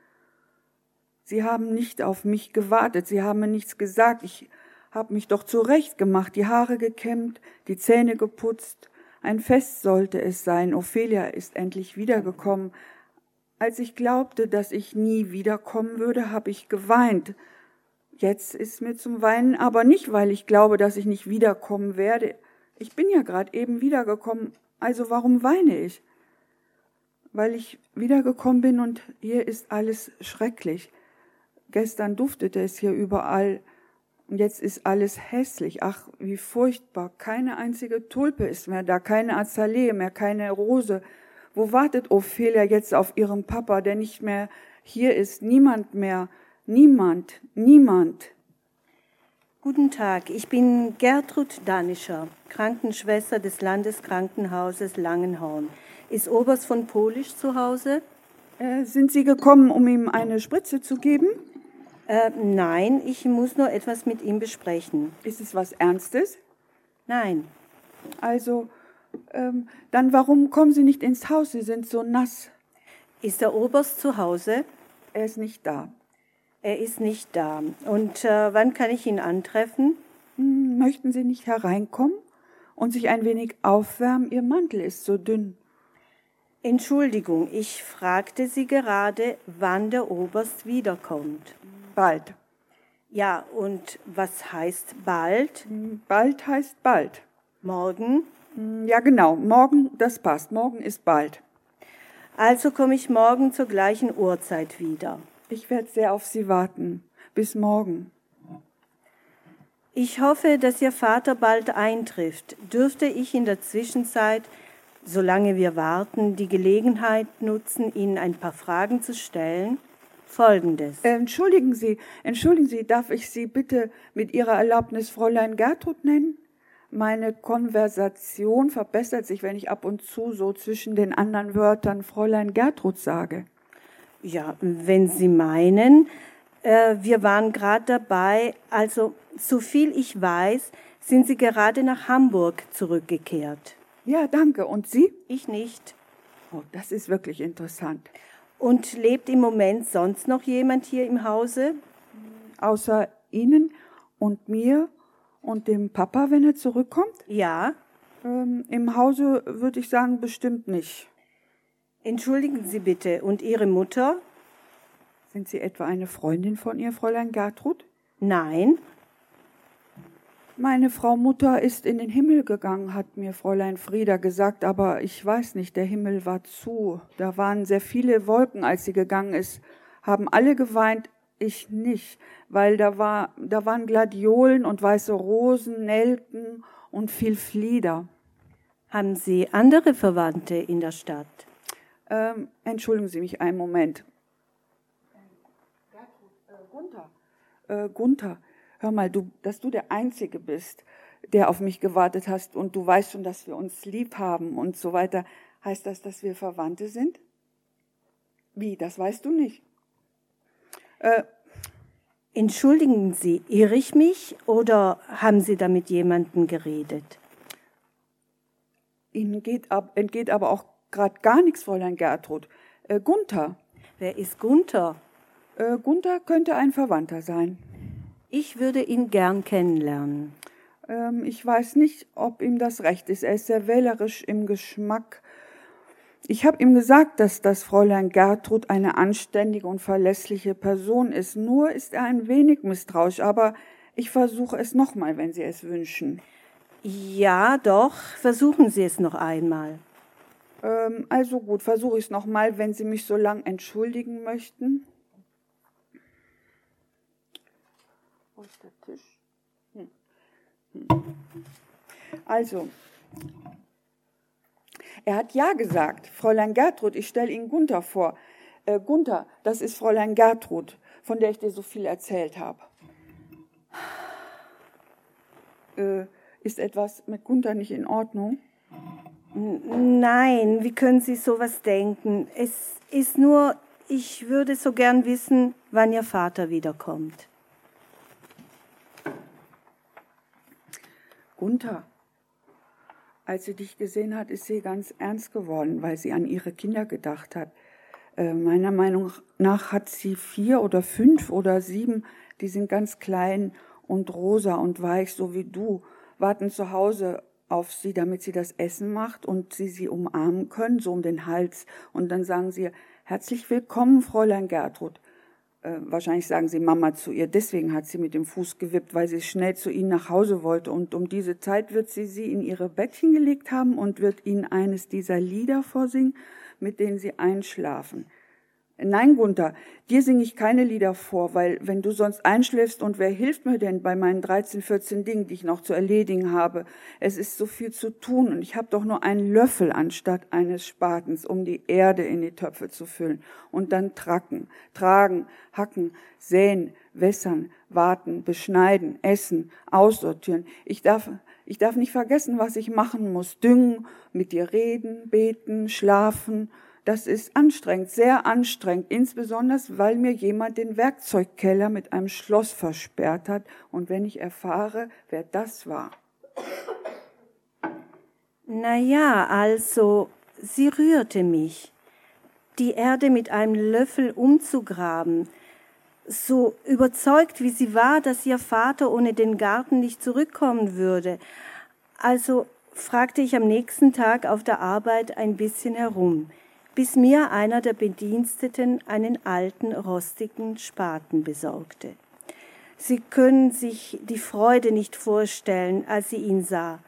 Speaker 5: Sie haben nicht auf mich gewartet, Sie haben mir nichts gesagt, ich habe mich doch zurecht gemacht, die Haare gekämmt, die Zähne geputzt. Ein Fest sollte es sein, Ophelia ist endlich wiedergekommen. Als ich glaubte, dass ich nie wiederkommen würde, habe ich geweint, Jetzt ist mir zum Weinen, aber nicht, weil ich glaube, dass ich nicht wiederkommen werde. Ich bin ja gerade eben wiedergekommen, also warum weine ich? Weil ich wiedergekommen bin und hier ist alles schrecklich. Gestern duftete es hier überall und jetzt ist alles hässlich. Ach, wie furchtbar. Keine einzige Tulpe ist mehr da, keine Azalee mehr, keine Rose. Wo wartet Ophelia jetzt auf ihren Papa, der nicht mehr hier ist? Niemand mehr. Niemand, niemand.
Speaker 6: Guten Tag, ich bin Gertrud Danischer, Krankenschwester des Landeskrankenhauses Langenhorn. Ist Oberst von Polisch zu Hause?
Speaker 5: Äh, sind Sie gekommen, um ihm eine Spritze zu geben?
Speaker 6: Äh, nein, ich muss nur etwas mit ihm besprechen.
Speaker 5: Ist es was Ernstes?
Speaker 6: Nein.
Speaker 5: Also, ähm, dann warum kommen Sie nicht ins Haus? Sie sind so nass.
Speaker 6: Ist der Oberst zu Hause?
Speaker 5: Er ist nicht da.
Speaker 6: Er ist nicht da. Und äh, wann kann ich ihn antreffen?
Speaker 5: Hm, möchten Sie nicht hereinkommen und sich ein wenig aufwärmen? Ihr Mantel ist so dünn.
Speaker 6: Entschuldigung, ich fragte Sie gerade, wann der Oberst wiederkommt.
Speaker 5: Bald.
Speaker 6: Ja, und was heißt bald?
Speaker 5: Bald heißt bald.
Speaker 6: Morgen?
Speaker 5: Hm, ja, genau. Morgen, das passt. Morgen ist bald.
Speaker 6: Also komme ich morgen zur gleichen Uhrzeit wieder.
Speaker 5: Ich werde sehr auf Sie warten. Bis morgen.
Speaker 6: Ich hoffe, dass Ihr Vater bald eintrifft. Dürfte ich in der Zwischenzeit, solange wir warten, die Gelegenheit nutzen, Ihnen ein paar Fragen zu stellen? Folgendes.
Speaker 5: Entschuldigen Sie, entschuldigen Sie, darf ich Sie bitte mit Ihrer Erlaubnis Fräulein Gertrud nennen? Meine Konversation verbessert sich, wenn ich ab und zu so zwischen den anderen Wörtern Fräulein Gertrud sage.
Speaker 6: Ja, wenn Sie meinen, äh, wir waren gerade dabei, also so viel ich weiß, sind Sie gerade nach Hamburg zurückgekehrt.
Speaker 5: Ja, danke. Und Sie?
Speaker 6: Ich nicht.
Speaker 5: Oh, das ist wirklich interessant.
Speaker 6: Und lebt im Moment sonst noch jemand hier im Hause?
Speaker 5: Außer Ihnen und mir und dem Papa, wenn er zurückkommt?
Speaker 6: Ja.
Speaker 5: Ähm, Im Hause würde ich sagen, bestimmt nicht.
Speaker 6: Entschuldigen Sie bitte, und Ihre Mutter?
Speaker 5: Sind Sie etwa eine Freundin von ihr, Fräulein Gertrud?
Speaker 6: Nein.
Speaker 5: Meine Frau Mutter ist in den Himmel gegangen, hat mir Fräulein Frieda gesagt, aber ich weiß nicht, der Himmel war zu. Da waren sehr viele Wolken, als sie gegangen ist, haben alle geweint, ich nicht, weil da war, da waren Gladiolen und weiße Rosen, Nelken und viel Flieder.
Speaker 6: Haben Sie andere Verwandte in der Stadt?
Speaker 5: Ähm, entschuldigen Sie mich einen Moment. Äh, Gunther, äh, Gunther, hör mal, du, dass du der Einzige bist, der auf mich gewartet hast und du weißt schon, dass wir uns lieb haben und so weiter. Heißt das, dass wir Verwandte sind? Wie, das weißt du nicht?
Speaker 6: Äh, Entschuldigen Sie, irre ich mich oder haben Sie da mit jemandem geredet?
Speaker 5: Ihnen geht ab, entgeht aber auch gerade gar nichts, Fräulein Gertrud. Äh, Gunther.
Speaker 6: Wer ist Gunther?
Speaker 5: Äh, Gunther könnte ein Verwandter sein.
Speaker 6: Ich würde ihn gern kennenlernen.
Speaker 5: Ähm, ich weiß nicht, ob ihm das recht ist. Er ist sehr wählerisch im Geschmack. Ich habe ihm gesagt, dass das Fräulein Gertrud eine anständige und verlässliche Person ist. Nur ist er ein wenig misstrauisch, aber ich versuche es nochmal, wenn Sie es wünschen.
Speaker 6: Ja, doch, versuchen Sie es noch einmal.
Speaker 5: Ähm, also gut, versuche ich es nochmal, wenn Sie mich so lang entschuldigen möchten. Wo ist der Tisch? Hm. Hm. Also, er hat ja gesagt, Fräulein Gertrud, ich stelle Ihnen Gunther vor. Äh, Gunther, das ist Fräulein Gertrud, von der ich dir so viel erzählt habe. Äh, ist etwas mit Gunther nicht in Ordnung?
Speaker 6: Nein, wie können Sie sowas denken? Es ist nur, ich würde so gern wissen, wann Ihr Vater wiederkommt.
Speaker 5: Gunther, als sie dich gesehen hat, ist sie ganz ernst geworden, weil sie an ihre Kinder gedacht hat. Äh, meiner Meinung nach hat sie vier oder fünf oder sieben, die sind ganz klein und rosa und weich, so wie du, warten zu Hause auf sie, damit sie das Essen macht und sie sie umarmen können, so um den Hals. Und dann sagen sie, herzlich willkommen, Fräulein Gertrud. Äh, wahrscheinlich sagen sie Mama zu ihr. Deswegen hat sie mit dem Fuß gewippt, weil sie schnell zu ihnen nach Hause wollte. Und um diese Zeit wird sie sie in ihre Bettchen gelegt haben und wird ihnen eines dieser Lieder vorsingen, mit denen sie einschlafen. Nein, Gunther, dir singe ich keine Lieder vor, weil wenn du sonst einschläfst und wer hilft mir denn bei meinen 13, 14 Dingen, die ich noch zu erledigen habe? Es ist so viel zu tun und ich habe doch nur einen Löffel anstatt eines Spatens, um die Erde in die Töpfe zu füllen und dann tracken, tragen, hacken, säen, wässern, warten, beschneiden, essen, aussortieren. Ich darf ich darf nicht vergessen, was ich machen muss. Düngen, mit dir reden, beten, schlafen, das ist anstrengend, sehr anstrengend, insbesondere weil mir jemand den Werkzeugkeller mit einem Schloss versperrt hat und wenn ich erfahre, wer das war.
Speaker 6: Na ja, also, sie rührte mich. Die Erde mit einem Löffel umzugraben, so überzeugt wie sie war, dass ihr Vater ohne den Garten nicht zurückkommen würde. Also fragte ich am nächsten Tag auf der Arbeit ein bisschen herum bis mir einer der Bediensteten einen alten, rostigen Spaten besorgte. Sie können sich die Freude nicht vorstellen, als sie ihn sah.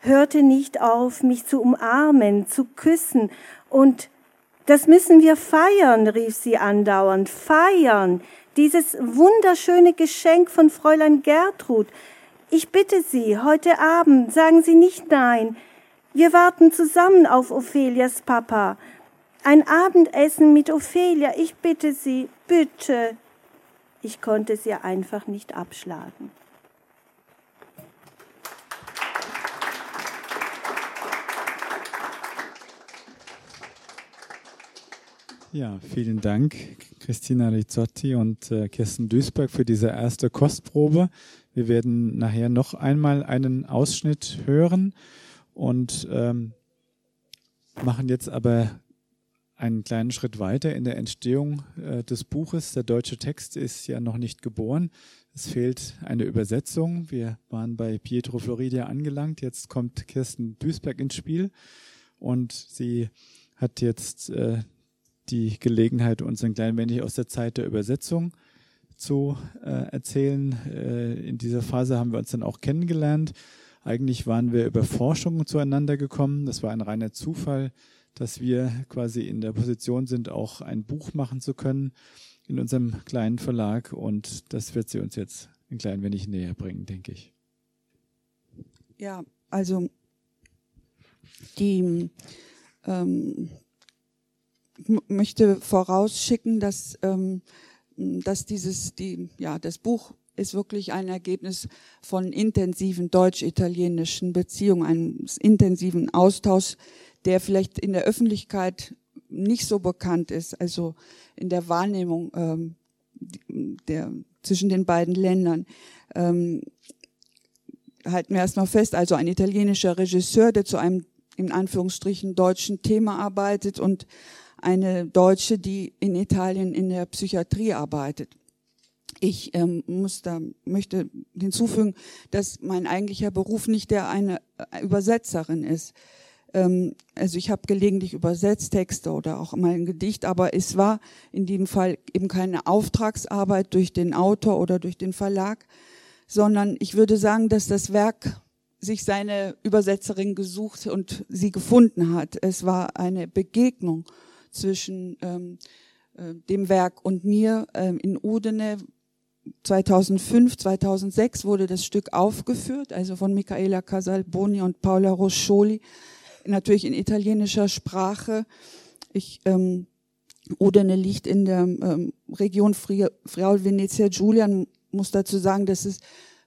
Speaker 6: Hörte nicht auf, mich zu umarmen, zu küssen, und das müssen wir feiern, rief sie andauernd, feiern, dieses wunderschöne Geschenk von Fräulein Gertrud. Ich bitte Sie, heute Abend sagen Sie nicht nein. Wir warten zusammen auf Ophelias Papa. Ein Abendessen mit Ophelia, ich bitte Sie, bitte. Ich konnte sie einfach nicht abschlagen.
Speaker 2: Ja, vielen Dank, Christina Rizzotti und äh, Kirsten Duisberg für diese erste Kostprobe. Wir werden nachher noch einmal einen Ausschnitt hören und ähm, machen jetzt aber einen kleinen Schritt weiter in der Entstehung äh, des Buches. Der deutsche Text ist ja noch nicht geboren. Es fehlt eine Übersetzung. Wir waren bei Pietro Floridia angelangt. Jetzt kommt Kirsten Duisberg ins Spiel und sie hat jetzt äh, die Gelegenheit, uns ein klein wenig aus der Zeit der Übersetzung zu äh, erzählen. Äh, in dieser Phase haben wir uns dann auch kennengelernt. Eigentlich waren wir über Forschung zueinander gekommen. Das war ein reiner Zufall dass wir quasi in der Position sind, auch ein Buch machen zu können in unserem kleinen Verlag. Und das wird sie uns jetzt ein klein wenig näher bringen, denke ich.
Speaker 5: Ja, also die ähm, möchte vorausschicken, dass, ähm, dass dieses, die, ja, das Buch ist wirklich ein Ergebnis von intensiven deutsch-italienischen Beziehungen, einem intensiven Austausch, der vielleicht in der Öffentlichkeit nicht so bekannt ist, also in der Wahrnehmung ähm, der, zwischen den beiden Ländern. Ähm, halten wir erstmal fest, also ein italienischer Regisseur, der zu einem in Anführungsstrichen deutschen Thema arbeitet und eine Deutsche, die in Italien in der Psychiatrie arbeitet. Ich ähm, muss da, möchte hinzufügen, dass mein eigentlicher Beruf nicht der eine Übersetzerin ist. Ähm, also ich habe gelegentlich übersetzt Texte oder auch mal ein Gedicht, aber es war in dem Fall eben keine Auftragsarbeit durch den Autor oder durch den Verlag, sondern ich würde sagen, dass das Werk sich seine Übersetzerin gesucht und sie gefunden hat. Es war eine Begegnung zwischen ähm, äh, dem Werk und mir ähm, in Udine. 2005, 2006 wurde das Stück aufgeführt, also von Michaela Casalboni und Paola Roscioli, natürlich in italienischer Sprache. Ich, ähm, Udine liegt in der ähm, Region Friaul Venezia Giulia. Muss dazu sagen, dass es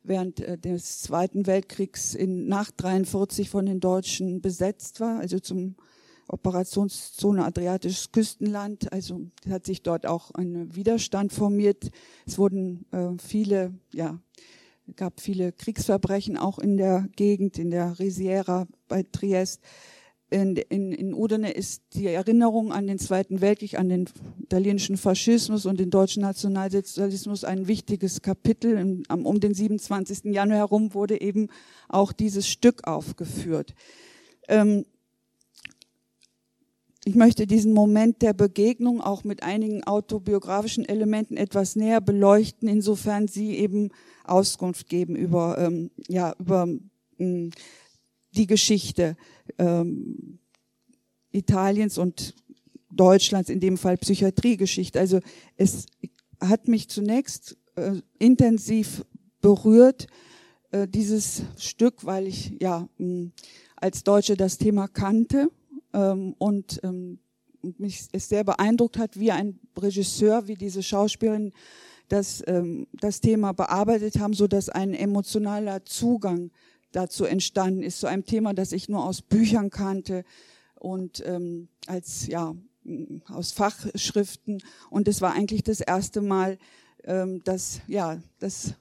Speaker 5: während äh, des Zweiten Weltkriegs in, nach 43 von den Deutschen besetzt war, also zum Operationszone Adriatisches Küstenland. Also hat sich dort auch ein Widerstand formiert. Es wurden äh, viele, ja, gab viele Kriegsverbrechen auch in der Gegend, in der Risiera bei Triest. In, in, in Udine ist die Erinnerung an den Zweiten Weltkrieg, an den italienischen Faschismus und den deutschen Nationalsozialismus ein wichtiges Kapitel. um den 27. Januar herum wurde eben auch dieses Stück aufgeführt. Ähm, ich möchte diesen Moment der Begegnung auch mit einigen autobiografischen Elementen etwas näher beleuchten, insofern sie eben Auskunft geben über, ähm, ja, über ähm, die Geschichte ähm, Italiens und Deutschlands, in dem Fall Psychiatriegeschichte. Also es hat mich zunächst äh, intensiv berührt, äh, dieses Stück, weil ich ja mh, als Deutsche das Thema kannte ähm, und ähm, mich es sehr beeindruckt hat, wie ein Regisseur, wie diese Schauspielerin das, ähm, das Thema bearbeitet haben, so dass ein emotionaler Zugang dazu entstanden ist, zu einem Thema, das ich nur aus Büchern kannte und ähm, als ja aus Fachschriften. Und es war eigentlich das erste Mal, ähm, dass ja, dass,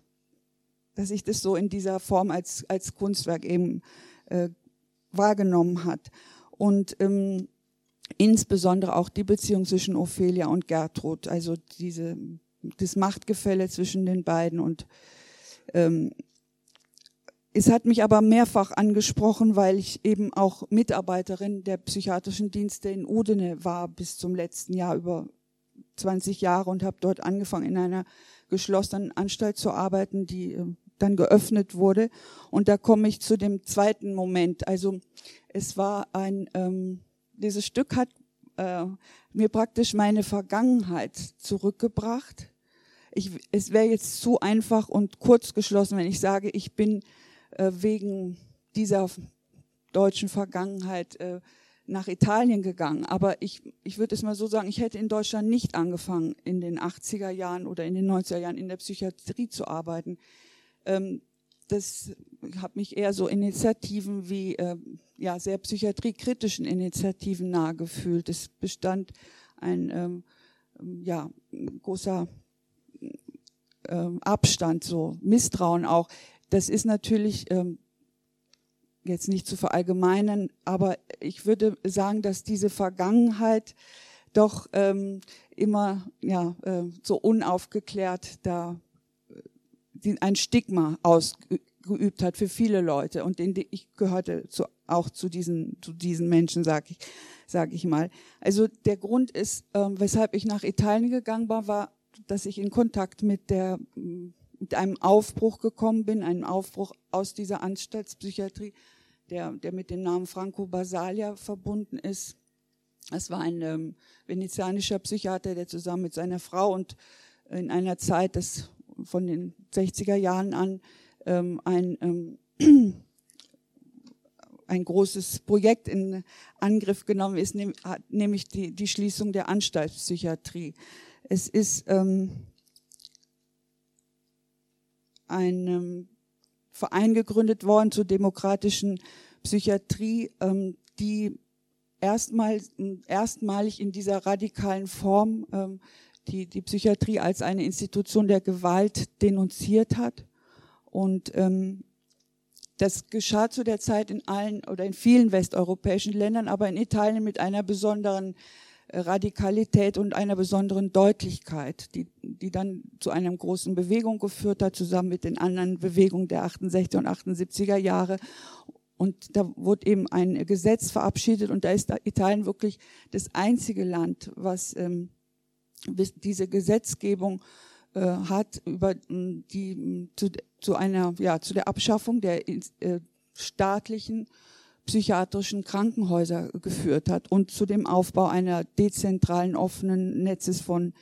Speaker 5: dass ich das so in dieser Form als als Kunstwerk eben äh, wahrgenommen hat und ähm, insbesondere auch die Beziehung zwischen Ophelia und Gertrud, also diese, das Machtgefälle zwischen den beiden und ähm, es hat mich aber mehrfach angesprochen, weil ich eben auch Mitarbeiterin der psychiatrischen Dienste in Udine war bis zum letzten Jahr über 20 Jahre und habe dort angefangen in einer geschlossenen Anstalt zu arbeiten, die äh, dann geöffnet wurde. Und da komme ich zu dem zweiten Moment. Also es war ein, ähm, dieses Stück hat äh, mir praktisch meine Vergangenheit zurückgebracht. Ich, es wäre jetzt zu einfach und kurz geschlossen, wenn ich sage, ich bin äh, wegen dieser deutschen Vergangenheit äh, nach Italien gegangen. Aber ich, ich würde es mal so sagen, ich hätte in Deutschland nicht angefangen, in den 80er Jahren oder in den 90er Jahren in der Psychiatrie zu arbeiten. Ähm, das hat mich eher so Initiativen wie äh, ja sehr psychiatriekritischen Initiativen nahe gefühlt. Es bestand ein ähm, ja großer ähm, Abstand, so Misstrauen auch. Das ist natürlich ähm, jetzt nicht zu verallgemeinern, aber ich würde sagen, dass diese Vergangenheit doch ähm, immer ja äh, so unaufgeklärt da ein Stigma ausgeübt hat für viele Leute. Und ich gehörte zu, auch zu diesen, zu diesen Menschen, sage ich, sag ich mal. Also der Grund ist, äh, weshalb ich nach Italien gegangen war, war, dass ich in Kontakt mit der mit einem Aufbruch gekommen bin, einem Aufbruch aus dieser Anstaltspsychiatrie, der, der mit dem Namen Franco Basalia verbunden ist. Es war ein ähm, venezianischer Psychiater, der zusammen mit seiner Frau und in einer Zeit des von den 60er Jahren an ähm, ein ähm, ein großes Projekt in Angriff genommen ist, nämlich die, die Schließung der Anstaltspsychiatrie. Es ist ähm, ein ähm, Verein gegründet worden zur demokratischen Psychiatrie, ähm, die erstmal, erstmalig in dieser radikalen Form ähm, die, die Psychiatrie als eine Institution der Gewalt denunziert hat. Und ähm, das geschah zu der Zeit in allen oder in vielen westeuropäischen Ländern, aber in Italien mit einer besonderen äh, Radikalität und einer besonderen Deutlichkeit, die, die dann zu einer großen Bewegung geführt hat, zusammen mit den anderen Bewegungen der 68er und 78er Jahre. Und da wurde eben ein Gesetz verabschiedet und da ist Italien wirklich das einzige Land, was ähm, diese Gesetzgebung äh, hat über die zu, zu einer ja zu der Abschaffung der äh, staatlichen psychiatrischen Krankenhäuser geführt hat und zu dem Aufbau einer dezentralen offenen Netzes von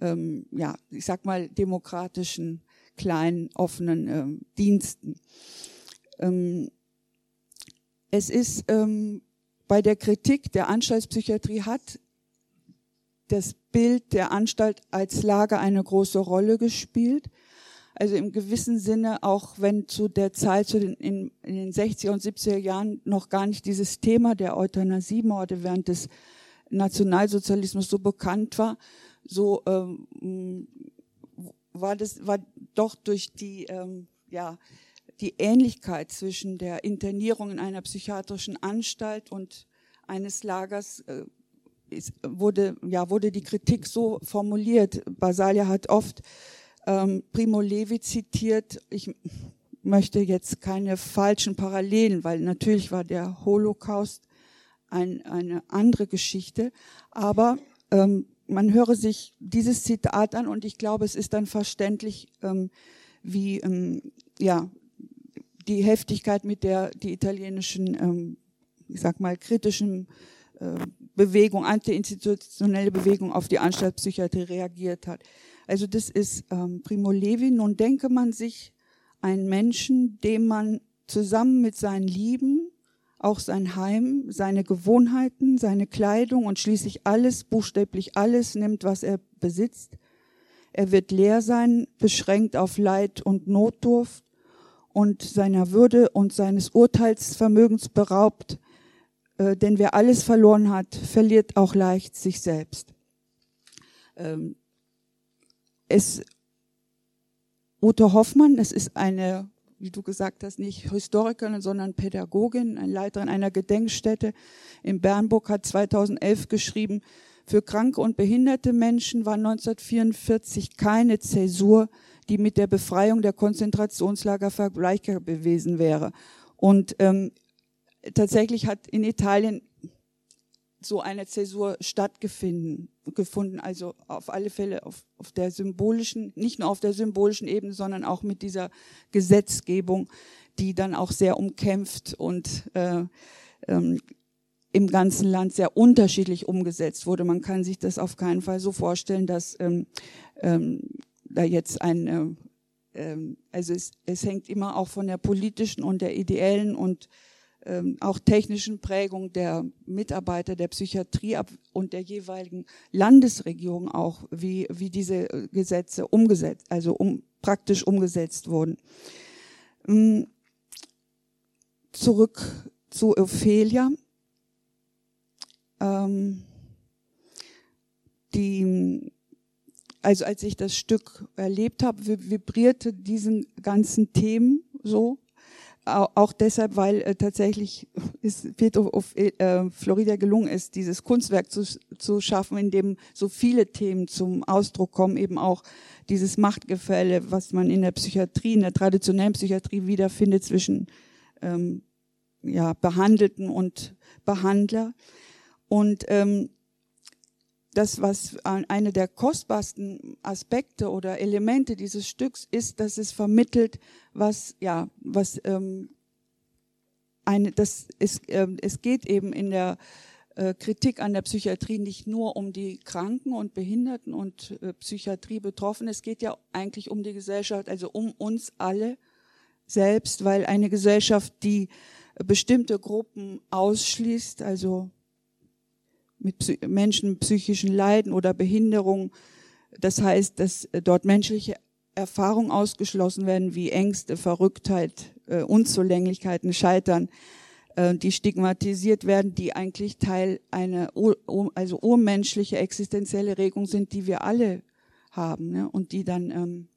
Speaker 5: ähm, ja ich sag mal demokratischen kleinen offenen ähm, Diensten. Ähm, es ist ähm, bei der Kritik der Anstaltspsychiatrie hat das Bild der Anstalt als Lager eine große Rolle gespielt. Also im gewissen Sinne, auch wenn zu der Zeit, zu den, in, in den 60er und 70er Jahren noch gar nicht dieses Thema der Euthanasiemorde während des Nationalsozialismus so bekannt war, so ähm, war das war doch durch die ähm, ja die Ähnlichkeit zwischen der Internierung in einer psychiatrischen Anstalt und eines Lagers äh, wurde, ja, wurde die Kritik so formuliert. Basalia hat oft ähm, Primo Levi zitiert. Ich möchte jetzt keine falschen Parallelen, weil natürlich war der Holocaust ein, eine andere Geschichte. Aber ähm, man höre sich dieses Zitat an und ich glaube, es ist dann verständlich, ähm, wie ähm, ja, die Heftigkeit, mit der die italienischen, ähm, ich sag mal, kritischen äh, Bewegung, antiinstitutionelle Bewegung auf die Anstaltspsychiatrie reagiert hat. Also das ist ähm, Primo Levi. Nun denke man sich einen Menschen, dem man zusammen mit seinen Lieben, auch sein Heim, seine Gewohnheiten, seine Kleidung und schließlich alles, buchstäblich alles nimmt, was er besitzt. Er wird leer sein, beschränkt auf Leid und Notdurft und seiner Würde und seines Urteilsvermögens beraubt, äh, denn wer alles verloren hat, verliert auch leicht sich selbst. Ähm, es, Ute Hoffmann, das ist eine, wie du gesagt hast, nicht Historikerin, sondern Pädagogin, eine Leiterin einer Gedenkstätte in Bernburg, hat 2011 geschrieben, für kranke und behinderte Menschen war 1944 keine Zäsur, die mit der Befreiung der Konzentrationslager vergleichbar gewesen wäre. Und ähm, tatsächlich hat in Italien so eine Zäsur stattgefunden, gefunden, also auf alle Fälle auf, auf der symbolischen, nicht nur auf der symbolischen Ebene, sondern auch mit dieser Gesetzgebung, die dann auch sehr umkämpft und äh, ähm, im ganzen Land sehr unterschiedlich umgesetzt wurde. Man kann sich das auf keinen Fall so vorstellen, dass ähm, ähm, da jetzt ein, äh, ähm, also es, es hängt immer auch von der politischen und der ideellen und ähm, auch technischen Prägung der Mitarbeiter der Psychiatrie ab und der jeweiligen Landesregierung auch, wie, wie diese äh, Gesetze umgesetzt, also um, praktisch umgesetzt wurden. Ähm, zurück zu Ophelia. Ähm, die, also als ich das Stück erlebt habe, vibrierte diesen ganzen Themen so auch deshalb, weil äh, tatsächlich es Pietro auf äh, Florida gelungen ist, dieses Kunstwerk zu, zu schaffen, in dem so viele Themen zum Ausdruck kommen, eben auch dieses Machtgefälle, was man in der Psychiatrie, in der traditionellen Psychiatrie wiederfindet zwischen ähm, ja, Behandelten und Behandler. Und ähm, das, was eine der kostbarsten Aspekte oder Elemente dieses Stücks ist, dass es vermittelt, was, ja, was, ähm, eine, das ist, äh, es geht eben in der äh, Kritik an der Psychiatrie nicht nur um die Kranken und Behinderten und äh, Psychiatrie betroffen. Es geht ja eigentlich um die Gesellschaft, also um uns alle selbst, weil eine Gesellschaft, die bestimmte Gruppen ausschließt, also mit Menschen psychischen Leiden oder Behinderungen. Das heißt, dass dort menschliche Erfahrungen ausgeschlossen werden, wie Ängste, Verrücktheit, äh, Unzulänglichkeiten, Scheitern, äh, die stigmatisiert werden, die eigentlich Teil einer also urmenschliche existenzielle Regung sind, die wir alle haben ne? und die dann ähm,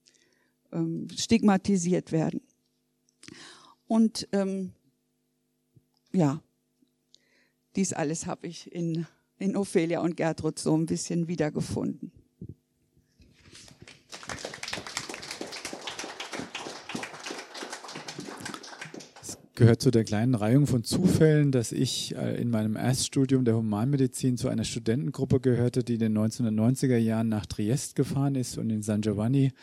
Speaker 5: ähm, stigmatisiert werden. Und ähm, ja, dies alles habe ich in, in Ophelia und Gertrud so ein bisschen wiedergefunden.
Speaker 2: gehört zu der kleinen Reihung von Zufällen, dass ich äh, in meinem Erststudium der Humanmedizin zu einer Studentengruppe gehörte, die in den 1990er Jahren nach Triest gefahren ist und in San Giovanni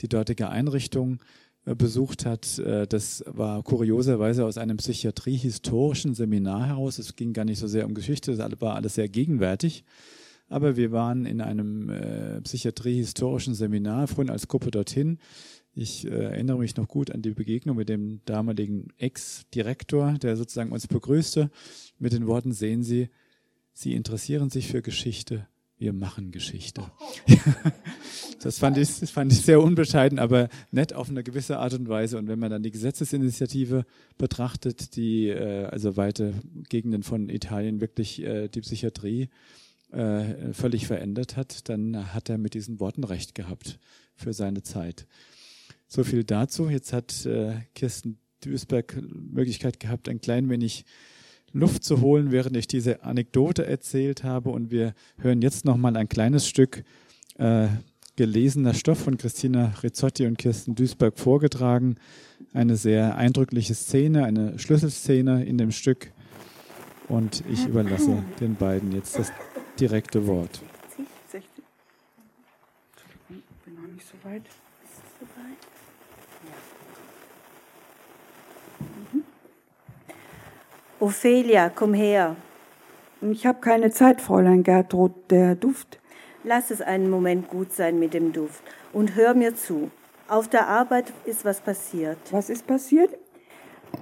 Speaker 2: die dortige Einrichtung besucht hat. Äh, das war kurioserweise aus einem psychiatrie-historischen Seminar heraus. Es ging gar nicht so sehr um Geschichte, das war alles sehr gegenwärtig. Aber wir waren in einem psychiatrie-historischen Seminar, fuhren als Gruppe dorthin ich äh, erinnere mich noch gut an die Begegnung mit dem damaligen Ex-Direktor, der sozusagen uns begrüßte, mit den Worten, sehen Sie, Sie interessieren sich für Geschichte, wir machen Geschichte. das, fand ich, das fand ich sehr unbescheiden, aber nett auf eine gewisse Art und Weise. Und wenn man dann die Gesetzesinitiative betrachtet, die äh, also weite Gegenden von Italien wirklich äh, die Psychiatrie äh, völlig verändert hat, dann hat er mit diesen Worten recht gehabt für seine Zeit. So viel dazu. Jetzt hat äh, Kirsten Duisberg Möglichkeit gehabt, ein klein wenig Luft zu holen, während ich diese Anekdote erzählt habe. Und wir hören jetzt noch mal ein kleines Stück äh, gelesener Stoff von Christina Rizzotti und Kirsten Duisberg vorgetragen. Eine sehr eindrückliche Szene, eine Schlüsselszene in dem Stück. Und ich überlasse den beiden jetzt das direkte Wort. 60, 60. Ich bin noch nicht so weit.
Speaker 6: Ophelia, komm her.
Speaker 5: Ich habe keine Zeit, Fräulein Gertrud. Der Duft.
Speaker 6: Lass es einen Moment gut sein mit dem Duft und hör mir zu. Auf der Arbeit ist was passiert.
Speaker 5: Was ist passiert?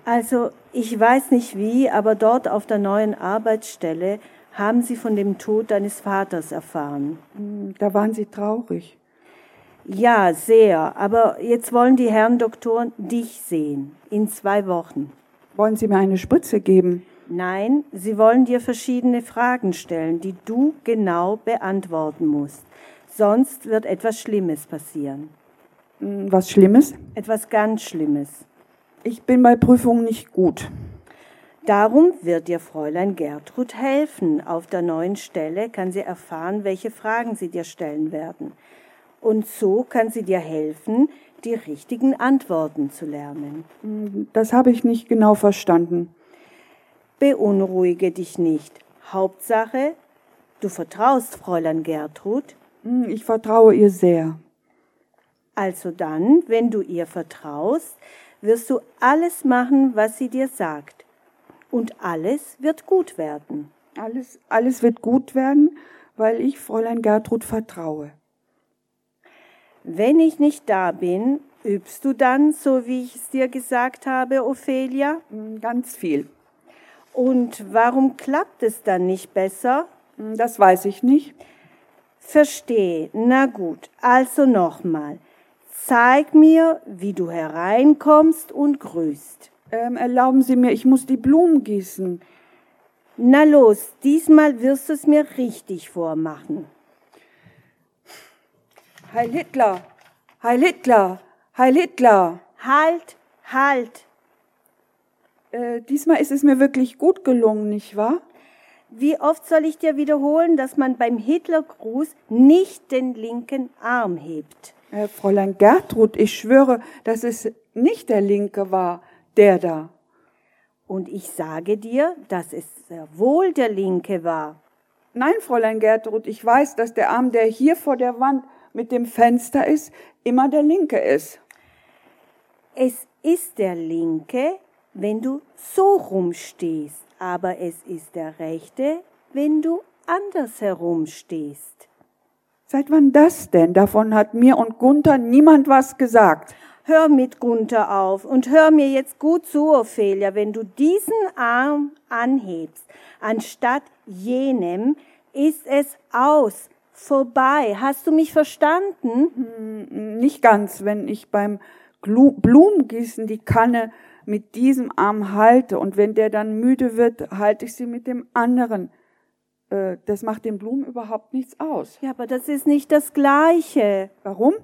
Speaker 6: Also, ich weiß nicht wie, aber dort auf der neuen Arbeitsstelle haben Sie von dem Tod deines Vaters erfahren.
Speaker 5: Hm, da waren Sie traurig.
Speaker 6: Ja, sehr. Aber jetzt wollen die Herren Doktoren dich sehen. In zwei Wochen.
Speaker 5: Wollen Sie mir eine Spritze geben?
Speaker 6: Nein, sie wollen dir verschiedene Fragen stellen, die du genau beantworten musst. Sonst wird etwas Schlimmes passieren.
Speaker 5: Hm, was Schlimmes?
Speaker 6: Etwas ganz Schlimmes.
Speaker 5: Ich bin bei Prüfungen nicht gut.
Speaker 6: Darum wird dir Fräulein Gertrud helfen. Auf der neuen Stelle kann sie erfahren, welche Fragen sie dir stellen werden. Und so kann sie dir helfen, die richtigen Antworten zu lernen.
Speaker 5: Das habe ich nicht genau verstanden.
Speaker 6: Beunruhige dich nicht. Hauptsache, du vertraust Fräulein Gertrud.
Speaker 5: Hm, ich vertraue ihr sehr.
Speaker 6: Also dann, wenn du ihr vertraust, wirst du alles machen, was sie dir sagt. Und alles wird gut werden.
Speaker 5: Alles, alles wird gut werden, weil ich Fräulein Gertrud vertraue.
Speaker 6: Wenn ich nicht da bin, übst du dann, so wie ich es dir gesagt habe, Ophelia?
Speaker 5: Hm, ganz viel.
Speaker 6: Und warum klappt es dann nicht besser?
Speaker 5: Hm, das weiß ich nicht.
Speaker 6: Verstehe. Na gut, also nochmal. Zeig mir, wie du hereinkommst und grüßt.
Speaker 5: Ähm, erlauben Sie mir, ich muss die Blumen gießen.
Speaker 6: Na los, diesmal wirst du es mir richtig vormachen.
Speaker 5: Heil Hitler! Heil Hitler! Heil Hitler!
Speaker 6: Halt, halt!
Speaker 5: Äh, diesmal ist es mir wirklich gut gelungen, nicht wahr?
Speaker 6: Wie oft soll ich dir wiederholen, dass man beim Hitlergruß nicht den linken Arm hebt?
Speaker 5: Äh, Fräulein Gertrud, ich schwöre, dass es nicht der linke war, der da.
Speaker 6: Und ich sage dir, dass es sehr wohl der linke war.
Speaker 5: Nein, Fräulein Gertrud, ich weiß, dass der Arm, der hier vor der Wand mit dem Fenster ist, immer der linke ist.
Speaker 6: Es ist der linke, wenn du so rumstehst, aber es ist der rechte, wenn du anders herumstehst.
Speaker 5: Seit wann das denn? Davon hat mir und Gunther niemand was gesagt.
Speaker 6: Hör mit Gunther auf und hör mir jetzt gut zu, Ophelia. Wenn du diesen Arm anhebst, anstatt jenem, ist es aus, vorbei. Hast du mich verstanden?
Speaker 5: Hm, nicht ganz. Wenn ich beim Blumengießen die Kanne mit diesem Arm halte und wenn der dann müde wird, halte ich sie mit dem anderen. Äh, das macht den Blumen überhaupt nichts aus.
Speaker 6: Ja, aber das ist nicht das Gleiche.
Speaker 5: Warum?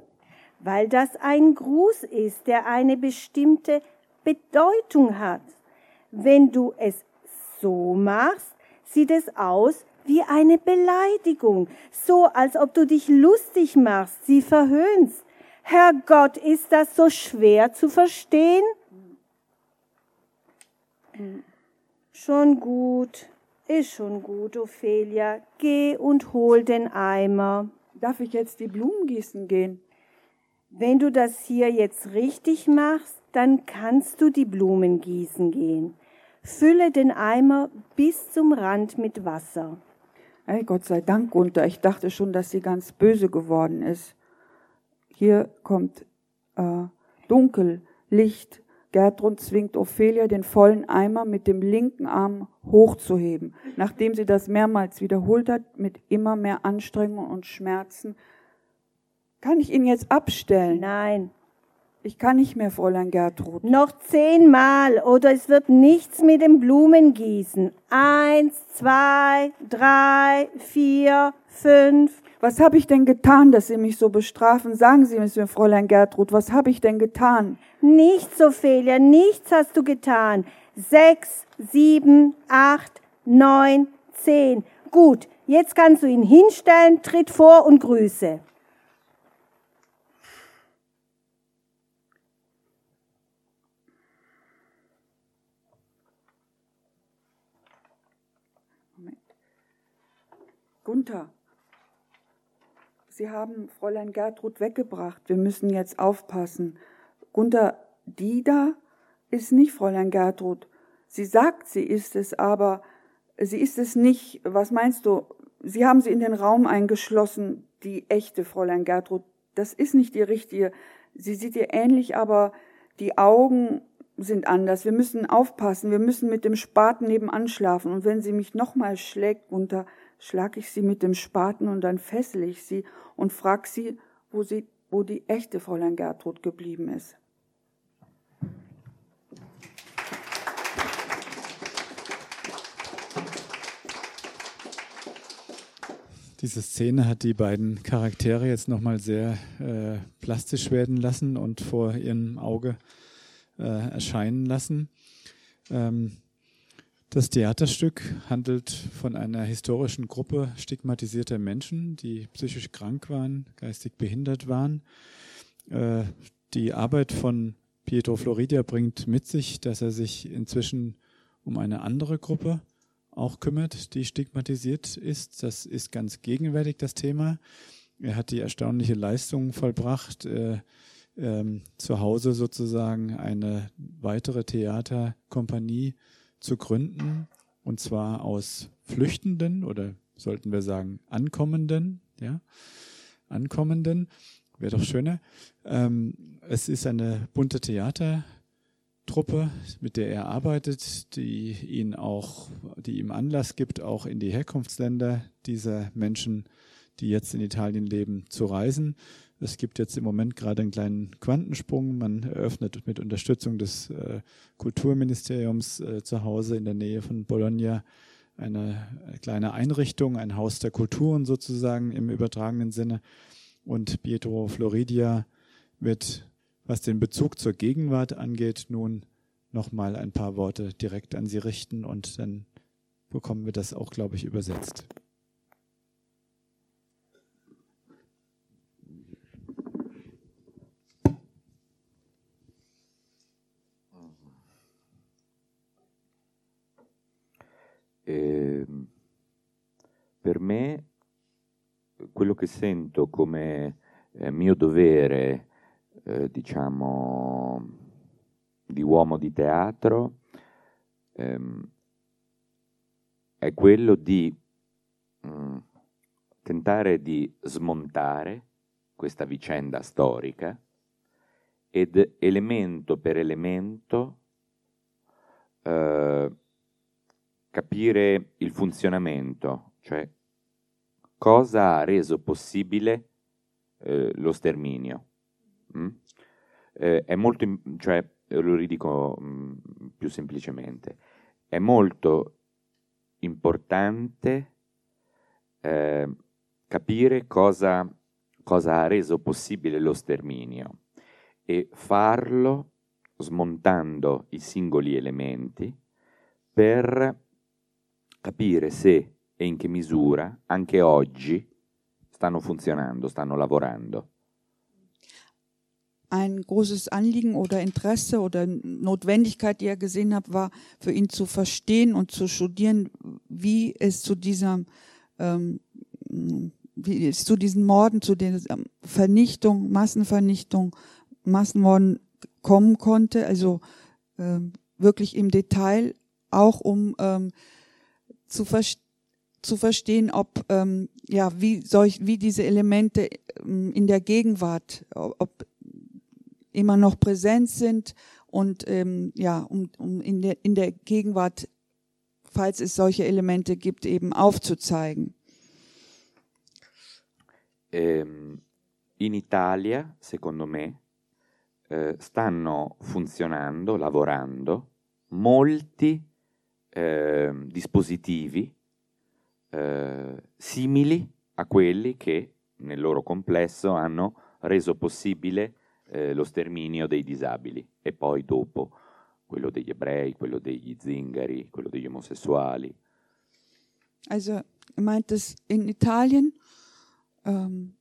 Speaker 6: weil das ein Gruß ist, der eine bestimmte Bedeutung hat. Wenn du es so machst, sieht es aus wie eine Beleidigung, so als ob du dich lustig machst, sie verhöhnst. Herrgott, ist das so schwer zu verstehen? Schon gut, ist schon gut, Ophelia. Geh und hol den Eimer.
Speaker 5: Darf ich jetzt die Blumen gießen gehen?
Speaker 6: Wenn du das hier jetzt richtig machst, dann kannst du die Blumen gießen gehen. Fülle den Eimer bis zum Rand mit Wasser.
Speaker 5: Hey, Gott sei Dank, Gunther. Ich dachte schon, dass sie ganz böse geworden ist. Hier kommt äh, Dunkel, Licht. Gertrud zwingt Ophelia, den vollen Eimer mit dem linken Arm hochzuheben. Nachdem sie das mehrmals wiederholt hat, mit immer mehr Anstrengung und Schmerzen, kann ich ihn jetzt abstellen?
Speaker 6: Nein.
Speaker 5: Ich kann nicht mehr, Fräulein Gertrud.
Speaker 6: Noch zehnmal oder es wird nichts mit dem Blumengießen. Eins, zwei, drei, vier, fünf.
Speaker 5: Was habe ich denn getan, dass Sie mich so bestrafen? Sagen Sie es mir, Fräulein Gertrud, was habe ich denn getan?
Speaker 6: Nichts, Ophelia, nichts hast du getan. Sechs, sieben, acht, neun, zehn. Gut, jetzt kannst du ihn hinstellen, tritt vor und grüße.
Speaker 5: Gunther, Sie haben Fräulein Gertrud weggebracht. Wir müssen jetzt aufpassen. Gunther, die da ist nicht Fräulein Gertrud. Sie sagt, sie ist es, aber sie ist es nicht. Was meinst du? Sie haben sie in den Raum eingeschlossen, die echte Fräulein Gertrud. Das ist nicht die richtige. Sie sieht ihr ähnlich, aber die Augen sind anders. Wir müssen aufpassen. Wir müssen mit dem Spaten nebenan schlafen. Und wenn sie mich nochmal schlägt, Gunther, schlag ich sie mit dem Spaten und dann fessel ich sie und frag sie, wo sie, wo die echte Fräulein Gertrud geblieben ist.
Speaker 2: Diese Szene hat die beiden Charaktere jetzt nochmal sehr äh, plastisch werden lassen und vor ihrem Auge äh, erscheinen lassen. Ähm, das Theaterstück handelt von einer historischen Gruppe stigmatisierter Menschen, die psychisch krank waren, geistig behindert waren. Äh, die Arbeit von Pietro Floridia bringt mit sich, dass er sich inzwischen um eine andere Gruppe auch kümmert, die stigmatisiert ist. Das ist ganz gegenwärtig das Thema. Er hat die erstaunliche Leistung vollbracht, äh, ähm, zu Hause sozusagen eine weitere Theaterkompanie zu gründen, und zwar aus Flüchtenden oder sollten wir sagen Ankommenden, ja, Ankommenden, wäre doch schöner. Ähm, es ist eine bunte Theatertruppe, mit der er arbeitet, die ihn auch, die ihm Anlass gibt, auch in die Herkunftsländer dieser Menschen, die jetzt in Italien leben, zu reisen. Es gibt jetzt im Moment gerade einen kleinen Quantensprung. Man eröffnet mit Unterstützung des äh, Kulturministeriums äh, zu Hause in der Nähe von Bologna eine kleine Einrichtung, ein Haus der Kulturen sozusagen im übertragenen Sinne. Und Pietro Floridia wird, was den Bezug zur Gegenwart angeht, nun nochmal ein paar Worte direkt an Sie richten und dann bekommen wir das auch, glaube ich, übersetzt.
Speaker 4: Eh, per me quello che sento come eh, mio dovere, eh, diciamo, di uomo di teatro, ehm, è quello di mh, mm, tentare di smontare questa vicenda storica ed elemento per elemento eh, capire il funzionamento, cioè cosa ha reso possibile eh, lo sterminio. Mm? Eh, è molto, cioè, lo ridico mh, mm, più semplicemente, è molto importante eh, capire cosa, cosa ha reso possibile lo sterminio e farlo smontando i singoli elementi per capire se e in che misura anche oggi stanno funzionando, stanno lavorando.
Speaker 5: Ein großes Anliegen oder Interesse oder Notwendigkeit, die er gesehen hat, war für ihn zu verstehen und zu studieren, wie es zu dieser, ähm, wie es zu diesen Morden, zu der Vernichtung, Massenvernichtung, Massenmorden kommen konnte. Also äh, wirklich im Detail, auch um ähm, zu verstehen zu verstehen, ob ähm, ja wie solch wie diese Elemente ähm, in der Gegenwart, ob immer noch präsent sind und ähm, ja um, um in der in der Gegenwart, falls es solche Elemente gibt, eben aufzuzeigen.
Speaker 4: Ähm, in Italia, secondo me, eh, stanno funzionando, lavorando molti eh, dispositivi eh, simili a quelli che nel loro complesso hanno reso possibile eh, lo sterminio dei disabili e poi dopo quello degli ebrei, quello degli zingari, quello degli omosessuali.
Speaker 5: Also er meint es in Italien ähm,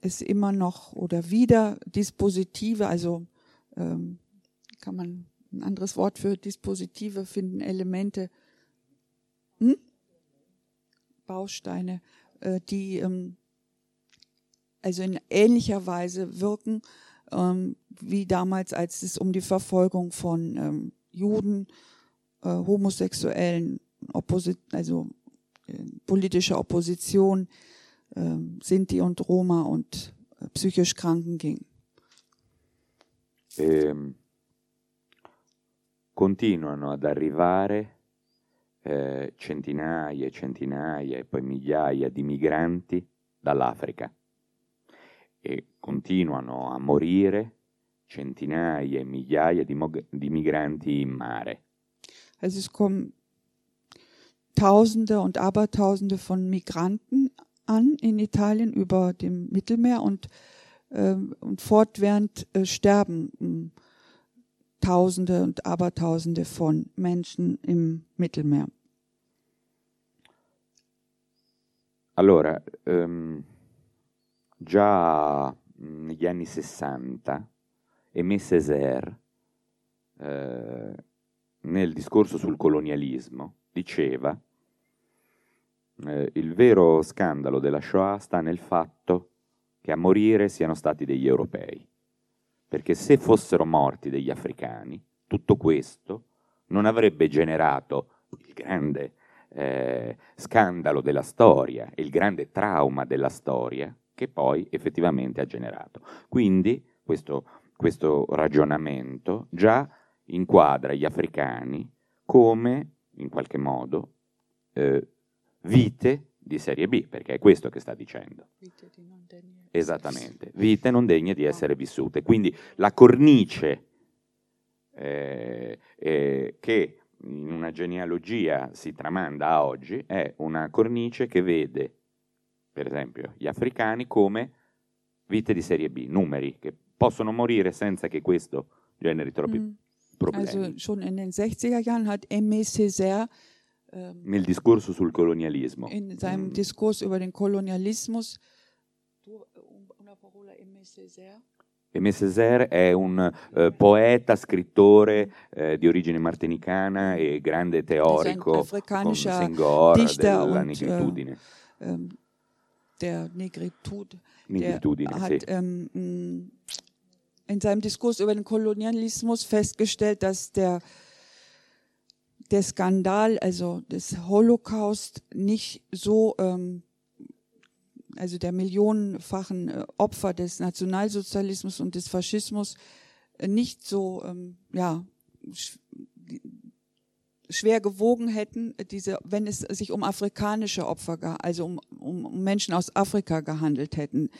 Speaker 5: es immer noch oder wieder Dispositive, also ähm, kann man ein anderes Wort für Dispositive finden, Elemente, hm? Bausteine, äh, die ähm, also in ähnlicher Weise wirken ähm, wie damals, als es um die Verfolgung von ähm, Juden, äh, Homosexuellen, Opposi also äh, politischer Opposition, äh, Sinti und Roma und äh, psychisch Kranken ging.
Speaker 4: Ehm, continuano ad arrivare eh, centinaia e centinaia e poi migliaia di migranti dall'Africa e continuano a morire centinaia e migliaia di, di migranti in mare.
Speaker 5: Also es kommen Tausende und Abertausende von Migranten an in Italien über dem Mittelmeer und, äh, und fortwährend äh, sterben äh, Tausende und Abertausende von Menschen im Mittelmeer.
Speaker 4: Allora, um, già negli anni 60, Aimé Césaire, eh, nel discorso sul colonialismo, diceva eh, il vero scandalo della Shoah sta nel fatto che a morire siano stati degli europei, perché se fossero morti degli africani, tutto questo non avrebbe generato il grande eh, scandalo della storia, il grande trauma della storia che poi effettivamente ha generato. Quindi questo, questo ragionamento già inquadra gli africani come, in qualche modo, eh, vite di serie B, perché è questo che sta dicendo. Vite non degne. Esattamente, vite non degne di essere vissute. Quindi la cornice eh, eh, che in una genealogia si tramanda a oggi è una cornice che vede, per esempio, gli africani come vite di serie B, numeri che possono morire senza che questo generi troppi mm. problemi.
Speaker 5: Also schon in den 60er Jahren hat Aimé Césaire
Speaker 4: ähm, nel discorso sul colonialismo.
Speaker 5: In seinem mm. Diskurs über den Kolonialismus du, una parola Aimé Césaire
Speaker 4: è un eh, poeta, scrittore eh, di origine martinicana e grande teorico con Senghor della und, negritudine.
Speaker 5: Äh, der Negritud,
Speaker 4: Negritudine,
Speaker 5: der hat ähm, in seinem Diskurs über den Kolonialismus festgestellt, dass der der Skandal, also des Holocaust, nicht so ähm, also der millionenfachen äh, Opfer des Nationalsozialismus und des Faschismus äh, nicht so ähm, ja schwer gewogen hätten, diese, wenn es sich um afrikanische Opfer, also um, um Menschen aus Afrika gehandelt hätten,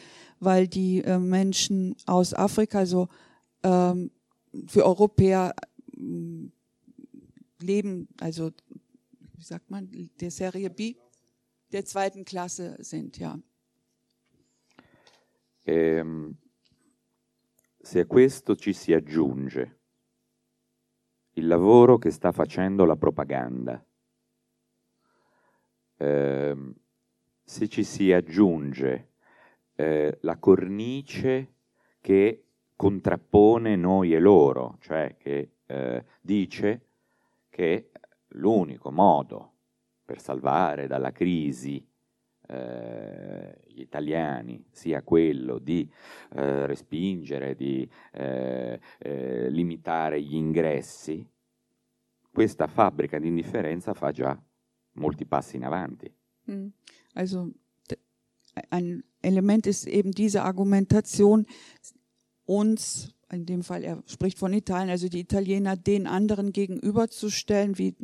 Speaker 5: weil die äh, Menschen aus Afrika so ähm, für Europäer leben, also wie sagt man, der Serie B, der zweiten Klasse sind, ja.
Speaker 4: Ehm, se a questo ci si aggiunge il lavoro che sta facendo la propaganda, eh, se ci si aggiunge eh, la cornice che contrappone noi e loro, cioè che eh, dice che l'unico modo per salvare dalla crisi eh, gli italiani sia quello di eh, respingere, di eh, eh, limitare gli ingressi, questa fabbrica di indifferenza fa già molti passi in avanti.
Speaker 5: Mm. Also ein Element ist eben diese Argumentation, uns, in dem Fall er spricht von Italien, also die Italiener den anderen gegenüberzustellen, wie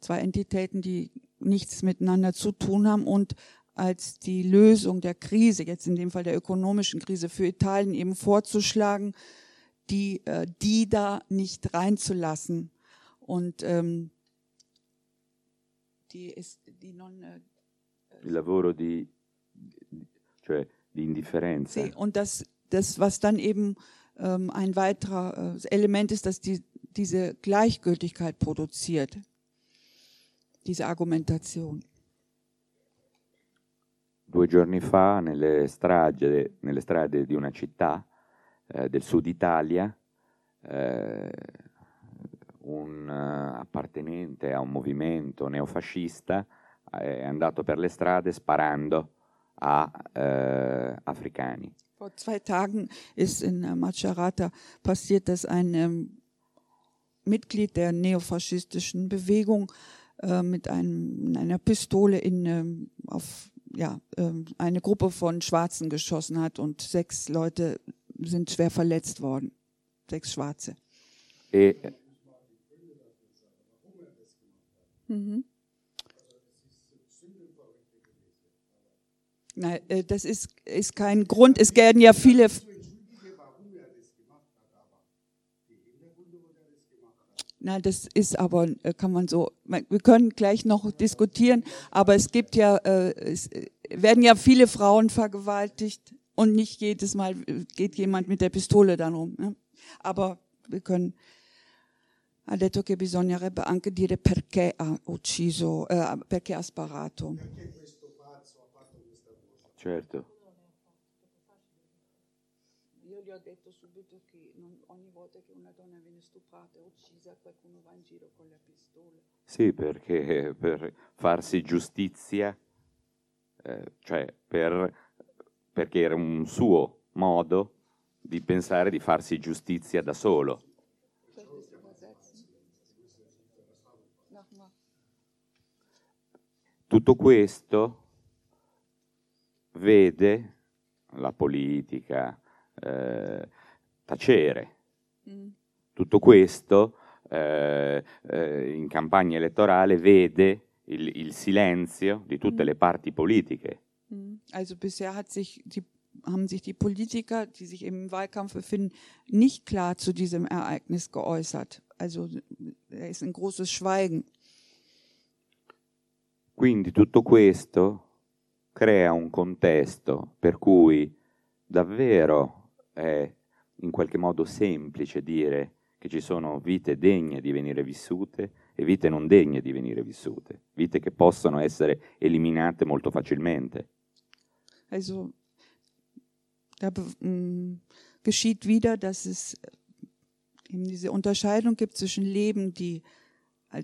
Speaker 5: zwei Entitäten, die nichts miteinander zu tun haben und als die Lösung der Krise, jetzt in dem Fall der ökonomischen Krise für Italien eben vorzuschlagen, die, äh, die da nicht reinzulassen. Und ähm, die ist die non... Äh,
Speaker 4: Il lavoro di, cioè di indifferenza.
Speaker 5: Sì, und das, das, was dann eben ähm, ein weiterer äh, Element ist, dass die, diese Gleichgültigkeit produziert, diese Argumentation.
Speaker 4: due giorni fa nelle, strade, nelle strade di una città eh, del sud Italia eh, un uh, appartenente a un movimento neofascista è andato per le strade sparando a äh, Africani.
Speaker 5: Vor zwei Tagen ist in Macerata passiert, dass ein ähm, Mitglied der neofaschistischen Bewegung äh, mit einem, einer Pistole in, ähm, auf ja, ähm, eine Gruppe von Schwarzen geschossen hat und sechs Leute sind schwer verletzt worden. Sechs Schwarze.
Speaker 4: E
Speaker 5: mhm. Nein, äh, das ist, ist kein Grund. Es werden ja viele. Na, das ist aber, äh, kann man so, wir können gleich noch diskutieren, aber es gibt ja, äh, es werden ja viele Frauen vergewaltigt und nicht jedes Mal geht jemand mit der Pistole dann rum. Ne? Aber wir können, ha detto che bisognerebbe anche dire perché ha ucciso, perché ha sparato.
Speaker 4: Certo.
Speaker 5: gli ho detto subito che non, ogni volta che una donna viene stuprata e uccisa qualcuno va in giro con la pistola.
Speaker 4: Sì, perché per farsi giustizia, eh, cioè per, perché era un suo modo di pensare di farsi giustizia da solo. Tutto questo vede la politica, eh, tacere. Mm. Tutto questo eh, eh, in campagna elettorale vede il, il silenzio di tutte mm. le parti politiche.
Speaker 5: Mm. Also bisher hat sich die, haben sich die Politiker, die sich im Wahlkampf befinden, nicht klar zu diesem Ereignis geäußert. Also da ist ein großes Schweigen.
Speaker 4: Quindi tutto questo crea un contesto per cui davvero è in qualche modo semplice dire che ci sono vite degne di venire vissute e vite non degne di venire vissute, vite che possono essere eliminate molto facilmente.
Speaker 5: Also, da mh, geschieht wieder, dass es eben diese Unterscheidung gibt zwischen Leben, die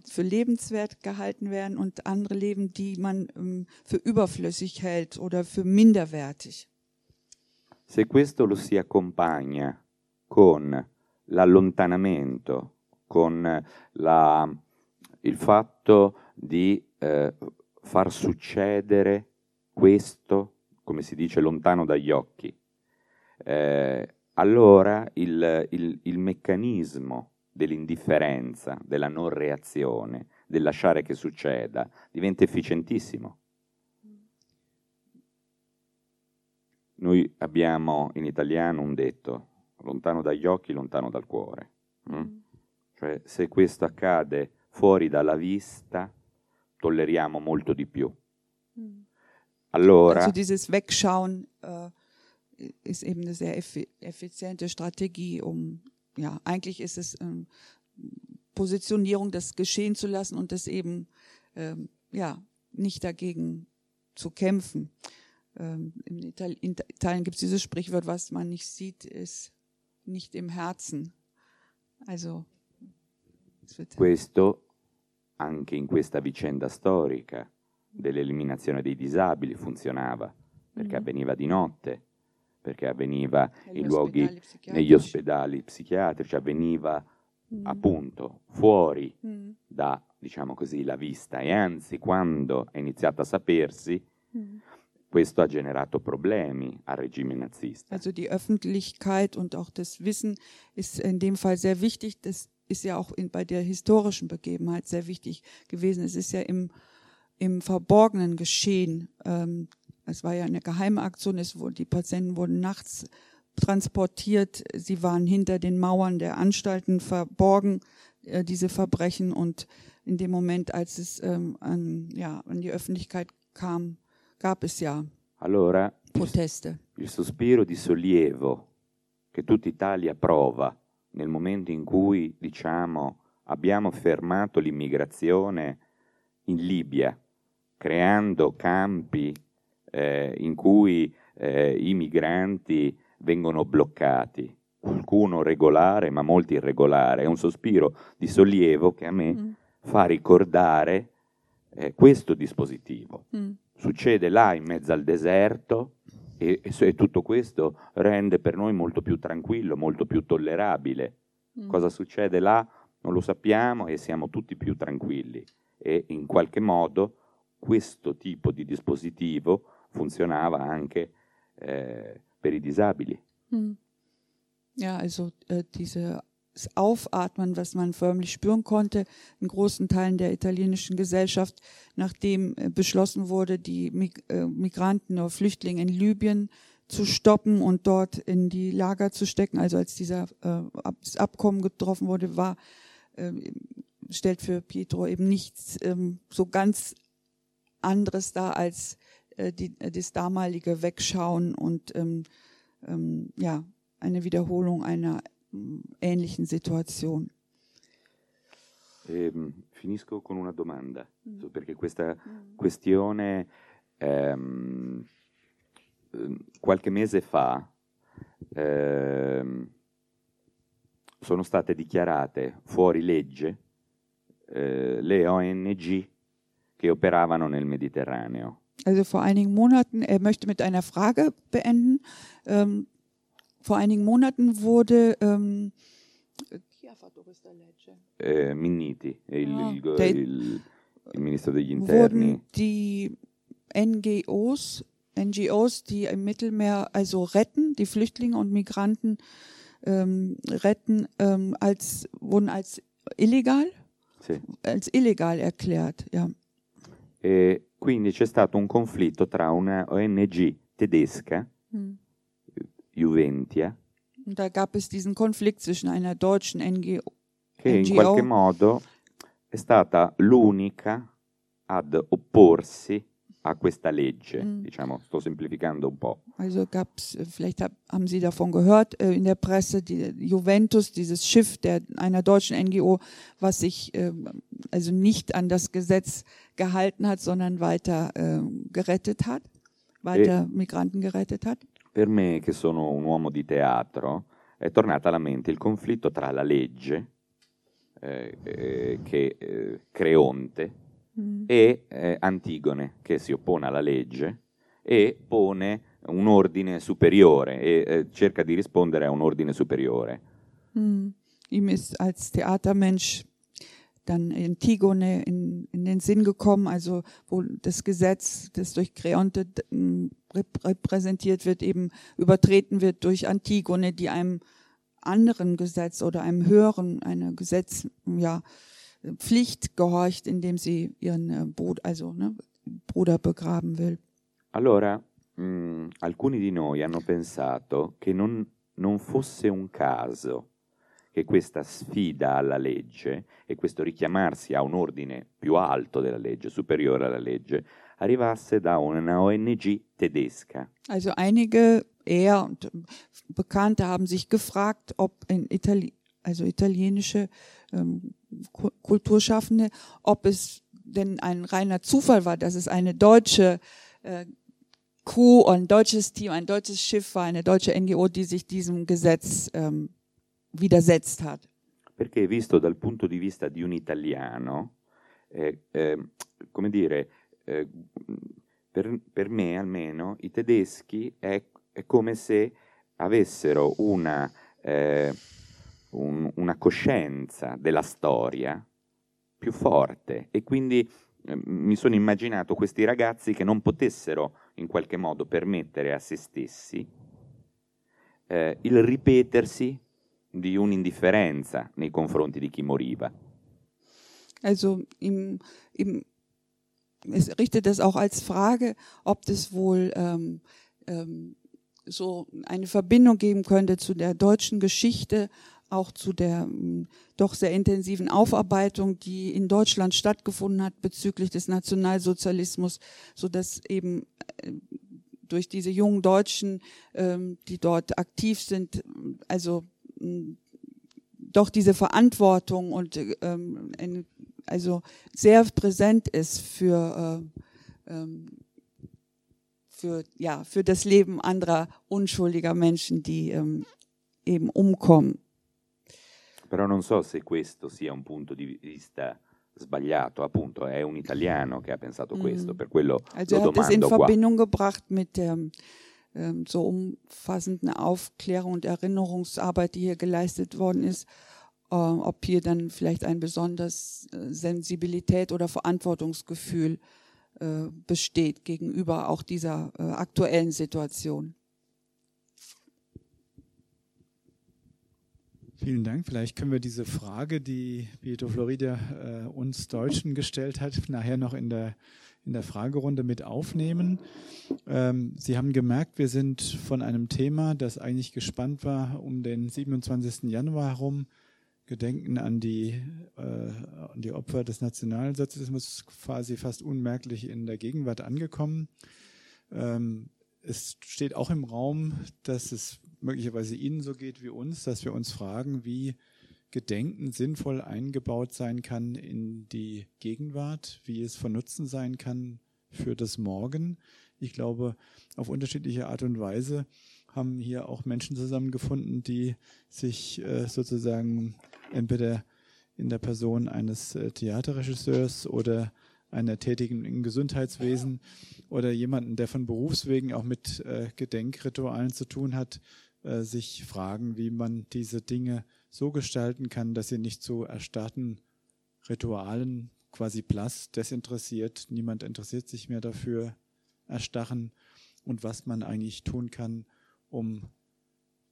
Speaker 5: für lebenswert gehalten werden und andere Leben, die man ähm, für überflüssig hält oder für minderwertig.
Speaker 4: Se questo lo si accompagna con l'allontanamento, con la, il fatto di eh, far succedere questo come si dice, lontano dagli occhi, eh, allora il, il, il meccanismo dell'indifferenza, della non reazione, del lasciare che succeda, diventa efficientissimo. Noi abbiamo in italiano un detto, lontano dagli occhi, lontano dal cuore. Mm? Cioè, se questo accade fuori dalla vista, tolleriamo molto di più.
Speaker 5: Mm.
Speaker 4: Allora,
Speaker 5: Also dieses Wegschauen äh, ist eben eine sehr effi effiziente Strategie, um, ja, eigentlich ist es ähm, Positionierung, das geschehen zu lassen und das eben, ähm, ja, nicht dagegen zu kämpfen. Ähm, in, Ital in Italien gibt es dieses Sprichwort, was man nicht sieht, ist nicht im Herzen. Also,
Speaker 4: questo anche in questa vicenda storica dell'eliminazione dei disabili funzionava, perché
Speaker 5: Mhm.
Speaker 4: avveniva di notte, perché avveniva
Speaker 5: negli
Speaker 4: in luoghi,
Speaker 5: ospedali
Speaker 4: negli ospedali psichiatrici, avveniva
Speaker 5: Mhm.
Speaker 4: appunto fuori
Speaker 5: Mhm.
Speaker 4: da, diciamo così, la vista e anzi quando è iniziato a sapersi,
Speaker 5: Mhm.
Speaker 4: questo ha generato problemi al regime nazista.
Speaker 5: Also die Öffentlichkeit und auch das Wissen ist in dem Fall sehr wichtig. Das ist ja auch in, bei der historischen Begebenheit sehr wichtig gewesen. Es ist ja im, im Verborgenen geschehen. Ähm, es war ja eine geheime Aktion. Es die Patienten wurden nachts transportiert. Sie waren hinter den Mauern der Anstalten verborgen, äh, diese Verbrechen. Und in dem Moment, als es ähm, an, ja, an die Öffentlichkeit kam, gab es ja
Speaker 4: Allora
Speaker 5: Proteste.
Speaker 4: il sospiro di sollievo che tutta Italia prova nel momento in cui, diciamo, abbiamo fermato l'immigrazione in Libia, creando campi eh, in cui eh, i migranti vengono bloccati, qualcuno regolare ma molti irregolare, è un sospiro di sollievo che a me
Speaker 5: Mm.
Speaker 4: fa ricordare eh, questo dispositivo.
Speaker 5: Mm.
Speaker 4: Succede là in mezzo al deserto e, e se- tutto questo rende per noi molto più tranquillo, molto più tollerabile.
Speaker 5: Mm.
Speaker 4: Cosa succede là non lo sappiamo e siamo tutti più tranquilli. E in qualche modo questo tipo di dispositivo funzionava anche eh, per i disabili.
Speaker 5: Hm. Ja, also äh, dieses Aufatmen, was man förmlich spüren konnte, in großen Teilen der italienischen Gesellschaft, nachdem äh, beschlossen wurde, die äh, Migranten oder Flüchtlinge in Libyen zu stoppen und dort in die Lager zu stecken. Also als dieser äh, das Abkommen getroffen wurde, war äh, stellt für Pietro eben nichts ähm, so ganz anderes dar als äh, die, äh, das damalige Wegschauen und ähm, ähm, ja, eine Wiederholung einer ähm, ähnlichen Situation.
Speaker 4: Ehm, finisco con una domanda,
Speaker 5: Mm.
Speaker 4: so- perché questa questione ehm, ehm, qualche mese fa ehm, sono state dichiarate fuori legge eh, le ONG che operavano nel Mediterraneo.
Speaker 5: Also vor einigen Monaten, er möchte mit einer Frage beenden. Ähm, vor einigen Monaten wurde ähm, chi ha fatto questa legge?
Speaker 4: Eh, Minniti, il,
Speaker 5: Ah,
Speaker 4: il go-
Speaker 5: dei-
Speaker 4: il- il ministro degli interni,
Speaker 5: wurden die NGOs, NGOs, die im Mittelmeer also retten, die Flüchtlinge und Migranten ähm, retten, ähm, als wurden als illegal,
Speaker 4: sì.
Speaker 5: als illegal erklärt. Ja.
Speaker 4: E quindi c'è stato un conflitto tra una ONG tedesca,
Speaker 5: Hm.
Speaker 4: Juventia,
Speaker 5: Und da gab es diesen Konflikt zwischen einer deutschen NGO,
Speaker 4: che in
Speaker 5: NGO.
Speaker 4: qualche modo è stata l'unica ad opporsi a questa legge.
Speaker 5: Mm.
Speaker 4: Diciamo, sto semplificando un po'.
Speaker 5: Also gab's, äh, vielleicht hab, haben Sie davon gehört, äh, in der Presse, die Juventus, dieses Schiff der, einer deutschen NGO, was sich ähm, also nicht an das Gesetz gehalten hat, sondern weiter ähm, gerettet hat, weiter Migranten gerettet hat.
Speaker 4: Per me, che sono un uomo di teatro, è tornata alla mente il conflitto tra la legge, eh, eh, che eh, Creonte,
Speaker 5: Mhm.
Speaker 4: e eh, Antigone, che si oppone alla legge e pone un ordine superiore e eh, cerca di rispondere a un ordine superiore.
Speaker 5: Hm. Ihm ist als Theatermensch dann Antigone in, in den Sinn gekommen, also wo das Gesetz, das durch Creonte d- m, repräsentiert wird, eben übertreten wird durch Antigone, die einem anderen Gesetz oder einem höheren, einer Gesetz, ja, Pflicht gehorcht, indem sie ihren äh, Bruder, also ne, Bruder begraben will.
Speaker 4: Allora, mh, mm, alcuni di noi hanno pensato che non, non fosse un caso che questa sfida alla legge e questo richiamarsi a un ordine più alto della legge, superiore alla legge, arrivasse da una ONG tedesca.
Speaker 5: Also einige er und Bekannte haben sich gefragt, ob in Itali also italienische ähm, Kulturschaffende, ob es denn ein reiner Zufall war, dass es eine deutsche äh, Crew, ein deutsches Team, ein deutsches Schiff war, eine deutsche NGO, die sich diesem Gesetz ähm, widersetzt hat.
Speaker 4: Perché visto dal punto di vista di un italiano, eh, eh, come dire, eh, per, per, me almeno, i tedeschi è, è come se avessero una, eh, un, una, coscienza della storia più forte e quindi eh, mi sono immaginato questi ragazzi che non potessero in qualche modo permettere a se stessi eh, il ripetersi di un'indifferenza nei confronti di chi moriva.
Speaker 5: Also im, im, es richtet das auch als Frage, ob das wohl ähm, ähm, so eine Verbindung geben könnte zu der deutschen Geschichte, auch zu der ähm, doch sehr intensiven Aufarbeitung, die in Deutschland stattgefunden hat bezüglich des Nationalsozialismus, so dass eben äh, durch diese jungen Deutschen, ähm, die dort aktiv sind, also doch diese Verantwortung und ähm, ein, also sehr präsent ist für, äh, ähm, für, ja, für das Leben anderer unschuldiger Menschen, die ähm, eben umkommen.
Speaker 4: Però non so se questo sia un punto di vista sbagliato, appunto, è un italiano che ha pensato questo, mm. per quello
Speaker 5: also
Speaker 4: lo
Speaker 5: er hat es in Verbindung gebracht mit der ähm, so umfassenden Aufklärung und Erinnerungsarbeit, die hier geleistet worden ist, äh, ob hier dann vielleicht ein besonderes äh, Sensibilität oder Verantwortungsgefühl äh, besteht gegenüber auch dieser aktuellen Situation.
Speaker 2: Vielen Dank. Vielleicht können wir diese Frage, die Pietro Florida äh, uns Deutschen gestellt hat, nachher noch in der in der Fragerunde mit aufnehmen. Ähm, Sie haben gemerkt, wir sind von einem Thema, das eigentlich gespannt war, um den 27. Januar herum, Gedenken an die, äh, an die Opfer des Nationalsozialismus, quasi fast unmerklich in der Gegenwart angekommen. Ähm, es steht auch im Raum, dass es möglicherweise Ihnen so geht wie uns, dass wir uns fragen, wie Gedenken sinnvoll eingebaut sein kann in die Gegenwart, wie es von Nutzen sein kann für das Morgen. Ich glaube, auf unterschiedliche Art und Weise haben hier auch Menschen zusammengefunden, die sich äh, sozusagen entweder in der Person eines äh, Theaterregisseurs oder einer Tätigen im Gesundheitswesen oder jemanden, der von Berufswegen auch mit äh, Gedenkritualen zu tun hat, sich fragen, wie man diese Dinge so gestalten kann, dass sie nicht zu erstarrten Ritualen quasi blass, desinteressiert, niemand interessiert sich mehr dafür, erstarren und was man eigentlich tun kann, um,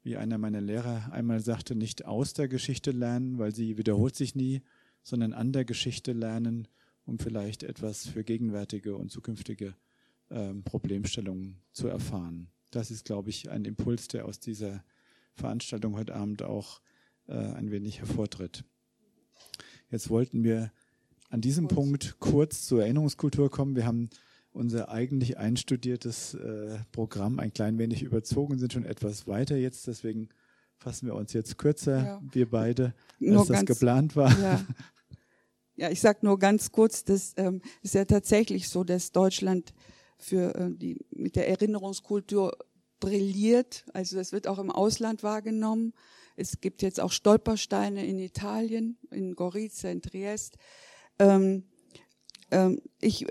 Speaker 2: wie einer meiner Lehrer einmal sagte, nicht aus der Geschichte lernen, weil sie wiederholt sich nie, sondern an der Geschichte lernen, um vielleicht etwas für gegenwärtige und zukünftige ähm, Problemstellungen zu erfahren. Das ist, glaube ich, ein Impuls, der aus dieser Veranstaltung heute Abend auch äh, ein wenig hervortritt. Jetzt wollten wir an diesem kurz. Punkt kurz zur Erinnerungskultur kommen. Wir haben unser eigentlich einstudiertes äh, Programm ein klein wenig überzogen, sind schon etwas weiter jetzt, deswegen fassen wir uns jetzt kürzer, ja. wir beide, als nur das ganz, geplant war.
Speaker 5: Ja. ja ich sage nur ganz kurz, das ähm, ist ja tatsächlich so, dass Deutschland für äh, die mit der Erinnerungskultur brilliert. Also das wird auch im Ausland wahrgenommen. Es gibt jetzt auch Stolpersteine in Italien, in Gorizia, in Triest. Ähm, ähm, ich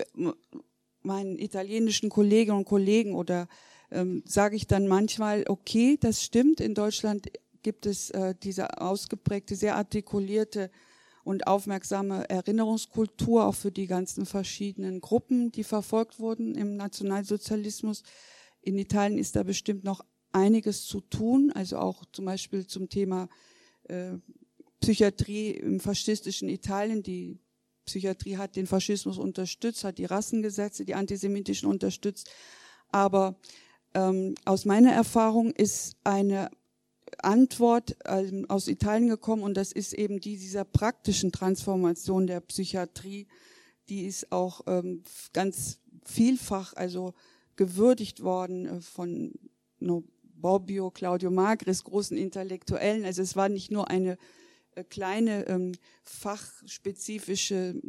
Speaker 5: meinen italienischen Kolleginnen und Kollegen oder ähm, sage ich dann manchmal, okay, das stimmt, in Deutschland gibt es äh, diese ausgeprägte, sehr artikulierte und aufmerksame Erinnerungskultur auch für die ganzen verschiedenen Gruppen, die verfolgt wurden im Nationalsozialismus. In Italien ist da bestimmt noch einiges zu tun, also auch zum Beispiel zum Thema äh, Psychiatrie im faschistischen Italien. Die Psychiatrie hat den Faschismus unterstützt, hat die Rassengesetze, die antisemitischen unterstützt. Aber ähm, aus meiner Erfahrung ist eine Antwort ähm, aus Italien gekommen und das ist eben die dieser praktischen Transformation der Psychiatrie. Die ist auch ähm, ganz vielfach also gewürdigt worden äh, von Bobbio, Claudio Magris, großen Intellektuellen. Also es war nicht nur eine äh, kleine ähm, fachspezifische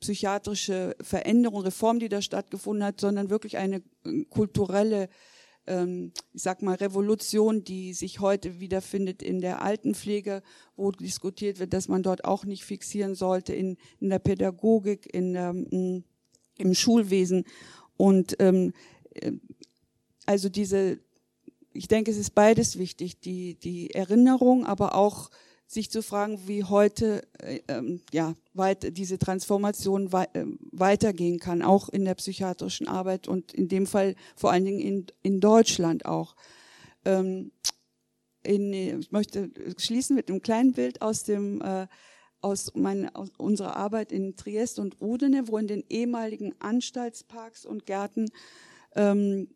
Speaker 5: psychiatrische Veränderung, Reform, die da stattgefunden hat, sondern wirklich eine äh, kulturelle ähm, ich sag mal, Revolution, die sich heute wiederfindet in der Altenpflege, wo diskutiert wird, dass man dort auch nicht fixieren sollte, in, in der Pädagogik, in, ähm, im Schulwesen. Und ähm, äh, also diese, ich denke, es ist beides wichtig, die, die Erinnerung, aber auch sich zu fragen, wie heute äh, ähm, ja, weit, diese Transformation wei äh, weitergehen kann, auch in der psychiatrischen Arbeit und in dem Fall vor allen Dingen in, in Deutschland auch. Ähm, in, ich möchte schließen mit einem kleinen Bild aus dem äh, aus, meine, aus unserer Arbeit in Triest und Udine, wo in den ehemaligen Anstaltsparks und Gärten ähm,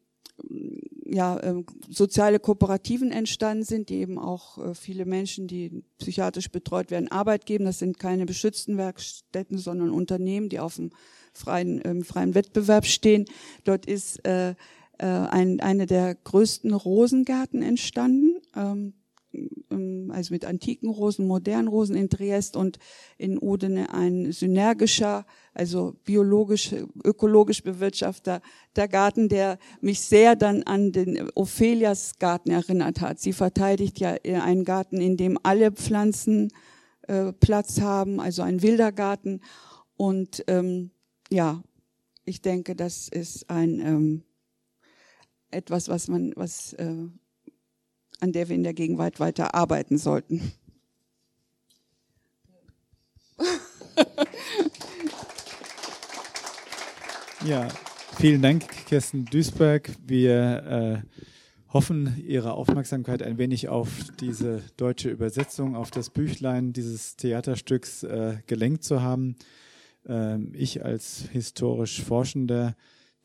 Speaker 5: ja, äh, soziale Kooperativen entstanden sind, die eben auch äh, viele Menschen, die psychiatrisch betreut werden, Arbeit geben. Das sind keine beschützten Werkstätten, sondern Unternehmen, die auf dem freien, ähm, freien Wettbewerb stehen. Dort ist äh, äh, ein, eine der größten Rosengärten entstanden. Ähm, ähm, also mit antiken Rosen, modernen Rosen in Triest und in Udine ein synergischer, also biologisch, ökologisch bewirtschafter der Garten, der mich sehr dann an den Ophelias Garten erinnert hat. Sie verteidigt ja einen Garten, in dem alle Pflanzen äh, Platz haben, also ein wilder Garten. Und ähm, ja, ich denke, das ist ein ähm, etwas, was man, was äh, an der wir in der Gegenwart weiter arbeiten sollten.
Speaker 2: Ja, vielen Dank, Kirsten Duisberg. Wir äh, hoffen, Ihre Aufmerksamkeit ein wenig auf diese deutsche Übersetzung, auf das Büchlein dieses Theaterstücks äh, gelenkt zu haben. Ähm, ich als historisch Forschender,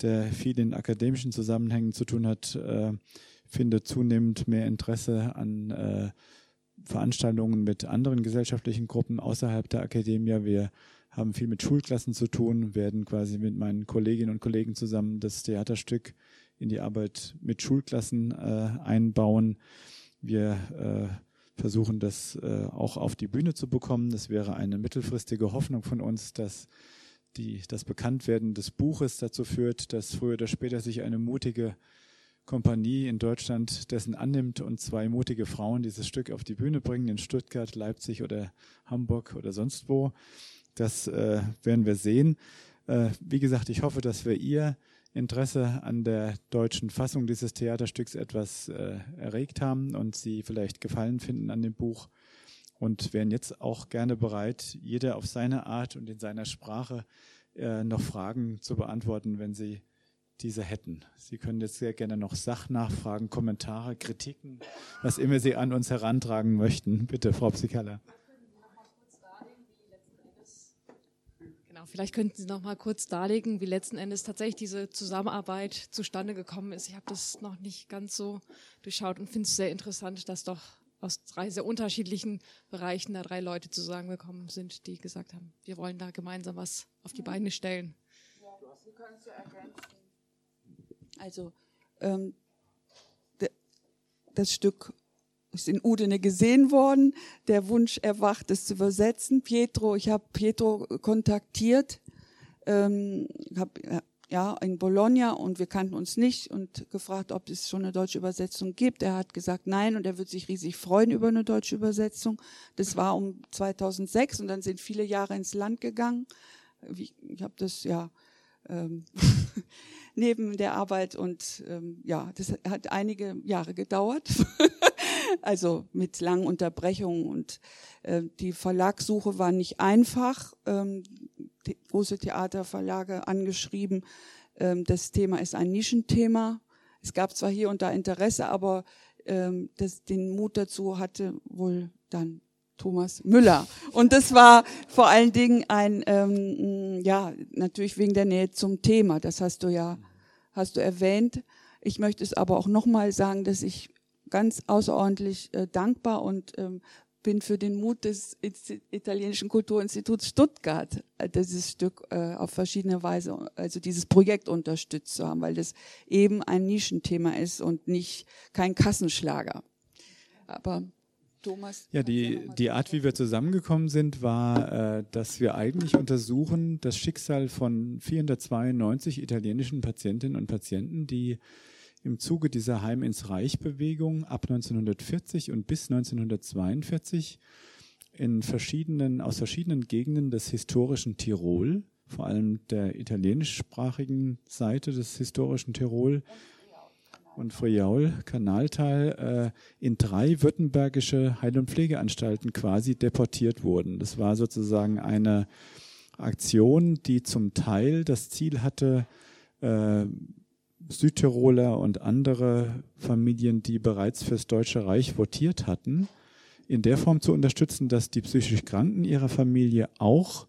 Speaker 2: der viel in akademischen Zusammenhängen zu tun hat, äh, finde zunehmend mehr Interesse an äh, Veranstaltungen mit anderen gesellschaftlichen Gruppen außerhalb der Akademie. Wir haben viel mit Schulklassen zu tun, werden quasi mit meinen Kolleginnen und Kollegen zusammen das Theaterstück in die Arbeit mit Schulklassen äh, einbauen. Wir äh, versuchen das äh, auch auf die Bühne zu bekommen. Das wäre eine mittelfristige Hoffnung von uns, dass die, das Bekanntwerden des Buches dazu führt, dass früher oder später sich eine mutige Kompanie in Deutschland dessen annimmt und zwei mutige Frauen dieses Stück auf die Bühne bringen in Stuttgart, Leipzig oder Hamburg oder sonst wo. Das äh, werden wir sehen. Äh, wie gesagt, ich hoffe, dass wir Ihr Interesse an der deutschen Fassung dieses Theaterstücks etwas äh, erregt haben und Sie vielleicht Gefallen finden an dem Buch und wären jetzt auch gerne bereit, jeder auf seine Art und in seiner Sprache äh, noch Fragen zu beantworten, wenn Sie diese hätten. Sie können jetzt sehr gerne noch Sachnachfragen, Kommentare, Kritiken, was immer Sie an uns herantragen möchten. Bitte, Frau Psikala.
Speaker 7: Genau, vielleicht könnten Sie noch mal kurz darlegen, wie letzten Endes tatsächlich diese Zusammenarbeit zustande gekommen ist. Ich habe das noch nicht ganz so durchschaut und finde es sehr interessant, dass doch aus drei sehr unterschiedlichen Bereichen da drei Leute zusammengekommen sind, die gesagt haben, wir wollen da gemeinsam was auf die Beine stellen. Ja, du kannst ja
Speaker 5: ergänzen. Also ähm, das Stück ist in Udine gesehen worden, der Wunsch erwacht, es zu übersetzen. Pietro, ich habe Pietro kontaktiert, ähm, hab, ja, in Bologna und wir kannten uns nicht und gefragt, ob es schon eine deutsche Übersetzung gibt. Er hat gesagt nein und er wird sich riesig freuen über eine deutsche Übersetzung. Das war um 2006 und dann sind viele Jahre ins Land gegangen. Ich habe das ja ähm, neben der Arbeit und ähm, ja, das hat einige Jahre gedauert. also mit langen Unterbrechungen und äh, die Verlagssuche war nicht einfach. Ähm, große Theaterverlage angeschrieben. Ähm, das Thema ist ein Nischenthema. es gab zwar hier und da Interesse, aber ähm, das, den Mut dazu hatte wohl dann Thomas Müller. Und das war vor allen Dingen ein, ähm, ja, natürlich wegen der Nähe zum Thema. Das hast du ja, hast du erwähnt. Ich möchte es aber auch nochmal sagen, dass ich ganz außerordentlich äh, dankbar und ähm, bin für den Mut des Italienischen Kulturinstituts Stuttgart, äh, dieses Stück äh, auf verschiedene Weise, also dieses Projekt unterstützt zu haben, weil das eben ein Nischenthema ist und nicht kein Kassenschlager. Aber Thomas.
Speaker 2: Ja, die, die Art, wie wir zusammengekommen sind, war, äh, dass wir eigentlich untersuchen das Schicksal von 492 italienischen Patientinnen und Patienten, die im Zuge dieser Heim ins Reich Bewegung ab 1940 und bis 1942 in verschiedenen, aus verschiedenen Gegenden des historischen Tirol, vor allem der italienischsprachigen Seite des historischen Tirol und Friaul, Kanaltal, äh, in drei württembergische Heil- und Pflegeanstalten quasi deportiert wurden. Das war sozusagen eine Aktion, die zum Teil das Ziel hatte, äh, Südtiroler und andere Familien, die bereits fürs Deutsche Reich votiert hatten, in der Form zu unterstützen, dass die psychisch Kranken ihrer Familie auch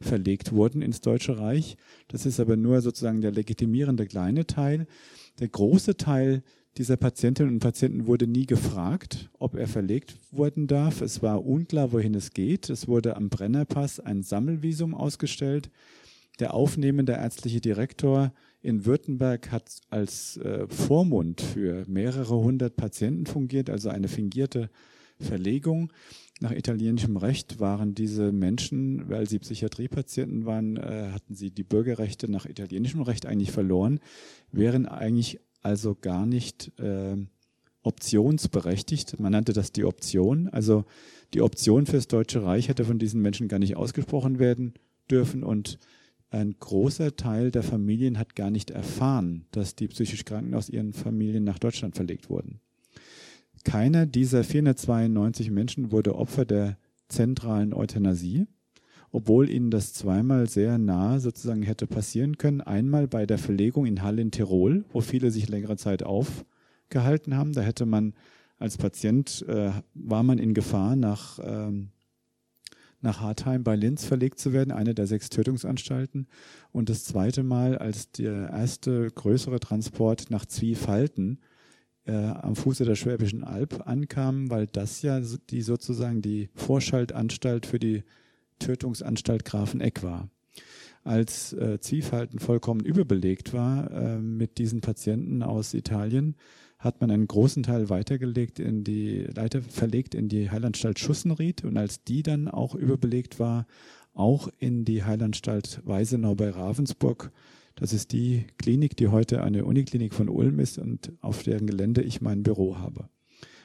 Speaker 2: verlegt wurden ins Deutsche Reich. Das ist aber nur sozusagen der legitimierende kleine Teil. Der große Teil dieser Patientinnen und Patienten wurde nie gefragt, ob er verlegt werden darf. Es war unklar, wohin es geht. Es wurde am Brennerpass ein Sammelvisum ausgestellt. Der aufnehmende ärztliche Direktor in Württemberg hat als äh, Vormund für mehrere hundert Patienten fungiert, also eine fingierte Verlegung. Nach italienischem Recht waren diese Menschen, weil sie Psychiatriepatienten waren, äh, hatten sie die Bürgerrechte nach italienischem Recht eigentlich verloren, wären eigentlich also gar nicht äh, optionsberechtigt. Man nannte das die Option. Also die Option fürs Deutsche Reich hätte von diesen Menschen gar nicht ausgesprochen werden dürfen und ein großer Teil der Familien hat gar nicht erfahren, dass die psychisch Kranken aus ihren Familien nach Deutschland verlegt wurden. Keiner dieser 492 Menschen wurde Opfer der zentralen Euthanasie, obwohl ihnen das zweimal sehr nah sozusagen hätte passieren können. Einmal bei der Verlegung in Hall in Tirol, wo viele sich längere Zeit aufgehalten haben. Da hätte man als Patient, äh, war man in Gefahr, nach ähm, nach Hartheim bei Linz verlegt zu werden, eine der sechs Tötungsanstalten. Und das zweite Mal, als der erste größere Transport nach Zwiefalten äh, am Fuße der Schwäbischen Alb ankam, weil das ja die sozusagen die Vorschaltanstalt für die Tötungsanstalt Grafeneck war. Als äh, Zwiefalten vollkommen überbelegt war äh, mit diesen Patienten aus Italien, hat man einen großen Teil weitergelegt in die, Leiter verlegt in die Heilanstalt Schussenried und als die dann auch überbelegt war, auch in die Heilanstalt Weisenau bei Ravensburg. Das ist die Klinik, die heute eine Uniklinik von Ulm ist und auf deren Gelände ich mein Büro habe.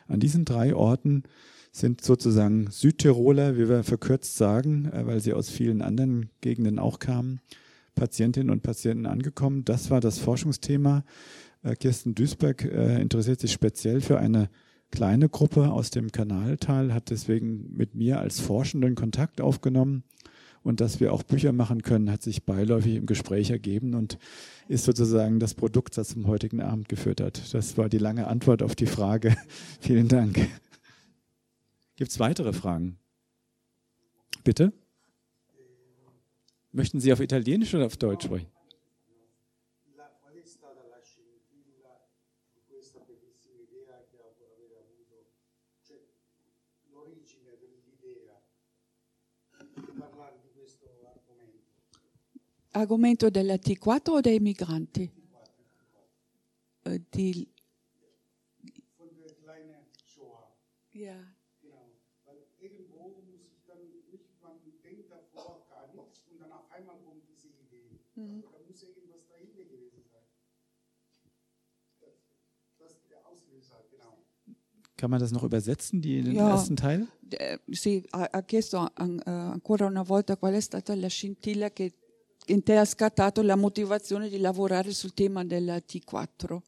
Speaker 2: An diesen drei Orten sind sozusagen Südtiroler, wie wir verkürzt sagen, äh, weil sie aus vielen anderen Gegenden auch kamen, Patientinnen und Patienten angekommen. Das war das Forschungsthema. Äh, Kirsten Duisberg äh, interessiert sich speziell für eine kleine Gruppe aus dem Kanaltal, hat deswegen mit mir als Forschenden Kontakt aufgenommen. Und dass wir auch Bücher machen können, hat sich beiläufig im Gespräch ergeben und ist sozusagen das Produkt, das zum heutigen Abend geführt hat. Das war die lange Antwort auf die Frage. Vielen Dank. Gibt es weitere Fragen? Bitte? Möchten Sie auf Italienisch oder auf Deutsch sprechen?
Speaker 5: Argomento della T4 o dei migranti? Äh, die
Speaker 8: von der kleinen Shoah.
Speaker 5: ja.
Speaker 8: Genau. Weil irgendwo muss ich dann nicht, man denkt davor gar nichts und dann auf einmal kommt diese Idee.
Speaker 5: Mhm.
Speaker 8: Also da muss irgendwas dahinter gewesen sein. Das, das ist der Auslöser, genau.
Speaker 2: Kann man das noch übersetzen, die, den
Speaker 5: Ja.
Speaker 2: ersten Teil?
Speaker 5: Eh, sì, ha, chiesto eh, ancora una volta qual è stata la scintilla che in te ha scattato la motivazione di lavorare sul tema della T4.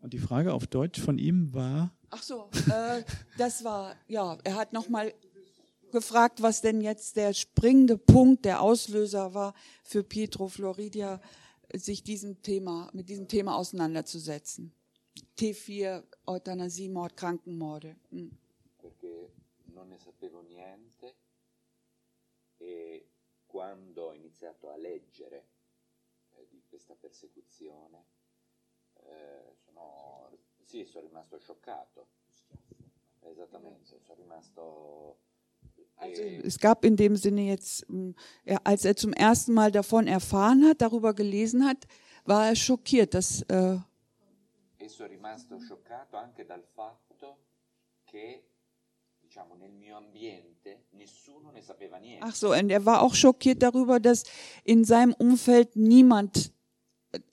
Speaker 2: Und die Frage auf Deutsch von ihm war,
Speaker 5: Ach so, äh, das war, ja, er hat nochmal gefragt, was denn jetzt der springende Punkt, der Auslöser war für Pietro Floridia, sich diesem Thema, mit diesem Thema auseinanderzusetzen. T4, Euthanasie, Mord, Krankenmorde. Mm.
Speaker 4: Perché non ne sapevo niente e quando ho iniziato a leggere eh, di questa persecuzione eh, sono, sì, sono rimasto scioccato. Esattamente, sono rimasto
Speaker 5: Also es gab in dem Sinne jetzt, mm, als er zum ersten Mal davon erfahren hat, darüber gelesen hat, war er schockiert, dass äh,
Speaker 4: e sono rimasto scioccato anche dal fatto che
Speaker 5: ach so, und er war auch schockiert darüber, dass in seinem Umfeld niemand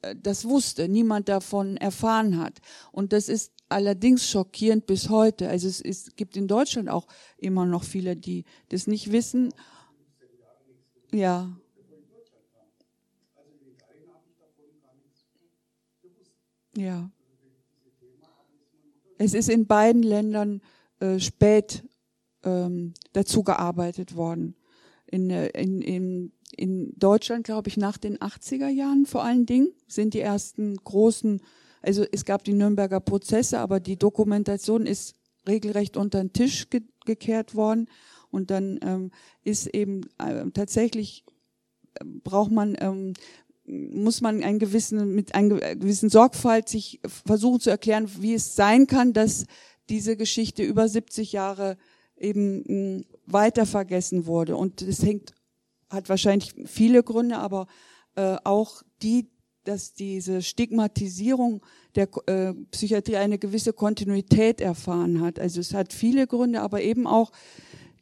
Speaker 5: äh, das wusste, niemand davon erfahren hat. Und das ist allerdings schockierend bis heute. Also es, ist, gibt in Deutschland auch immer noch viele, die das nicht wissen. Ja. Ja. Es ist in beiden Ländern äh, spät ähm, dazu gearbeitet worden. In, äh, in, in, in Deutschland, glaube ich, nach den 80er Jahren vor allen Dingen sind die ersten großen also es gab die Nürnberger Prozesse, aber die Dokumentation ist regelrecht unter den Tisch ge gekehrt worden. Und dann ähm, ist eben äh, tatsächlich äh, braucht man ähm, muss man einen gewissen mit einer gewissen Sorgfalt sich versuchen zu erklären, wie es sein kann, dass diese Geschichte über 70 Jahre eben mh, weiter vergessen wurde. Und es hängt hat wahrscheinlich viele Gründe, aber äh, auch die dass diese Stigmatisierung der äh, Psychiatrie eine gewisse Kontinuität erfahren hat. Also es hat viele Gründe, aber eben auch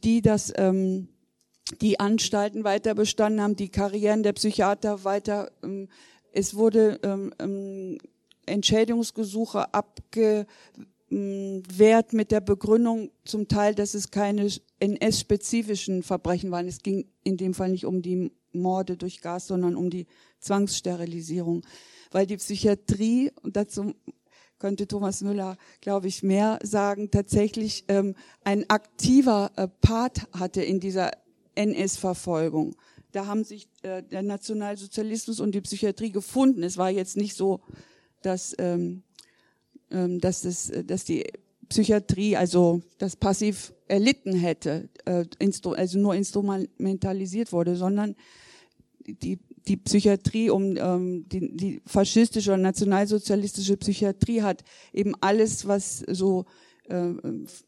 Speaker 5: die, dass ähm, die Anstalten weiter bestanden haben, die Karrieren der Psychiater weiter. Ähm, es wurde ähm, ähm, Entschädigungsgesuche abgewehrt mit der Begründung zum Teil, dass es keine NS-spezifischen Verbrechen waren. Es ging in dem Fall nicht um die Morde durch Gas, sondern um die Zwangssterilisierung. Weil die Psychiatrie, und dazu könnte Thomas Müller, glaube ich, mehr sagen, tatsächlich ähm, ein aktiver äh, Part hatte in dieser NS-Verfolgung. Da haben sich äh, der Nationalsozialismus und die Psychiatrie gefunden. Es war jetzt nicht so, dass, ähm, dass, das, dass die Psychiatrie also das passiv erlitten hätte, äh, also nur instrumentalisiert wurde, sondern die die Psychiatrie, um ähm, die, die faschistische oder nationalsozialistische Psychiatrie hat eben alles, was so äh,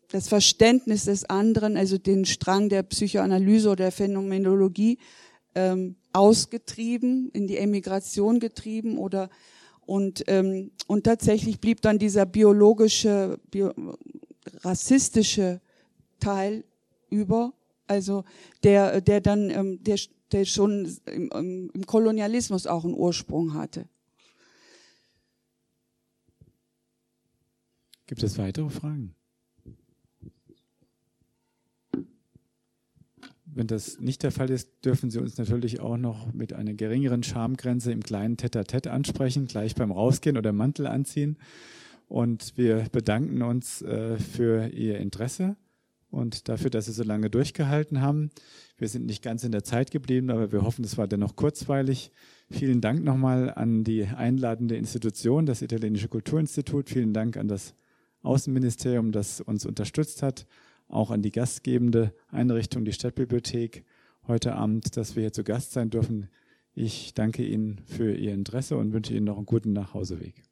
Speaker 5: das Verständnis des anderen, also den Strang der Psychoanalyse oder der Phänomenologie ähm, ausgetrieben, in die Emigration getrieben oder und ähm, und tatsächlich blieb dann dieser biologische, bio, rassistische Teil über, also der der dann ähm, der der schon im, im Kolonialismus auch einen Ursprung hatte.
Speaker 2: Gibt es weitere Fragen? Wenn das nicht der Fall ist, dürfen Sie uns natürlich auch noch mit einer geringeren Schamgrenze im kleinen Tete-a-Tete ansprechen, gleich beim Rausgehen oder Mantel anziehen. Und wir bedanken uns äh, für Ihr Interesse und dafür, dass Sie so lange durchgehalten haben. Wir sind nicht ganz in der Zeit geblieben, aber wir hoffen, es war dennoch kurzweilig. Vielen Dank nochmal an die einladende Institution, das Italienische Kulturinstitut. Vielen Dank an das Außenministerium, das uns unterstützt hat. Auch an die gastgebende Einrichtung, die Stadtbibliothek heute Abend, dass wir hier zu Gast sein dürfen. Ich danke Ihnen für Ihr Interesse und wünsche Ihnen noch einen guten Nachhauseweg.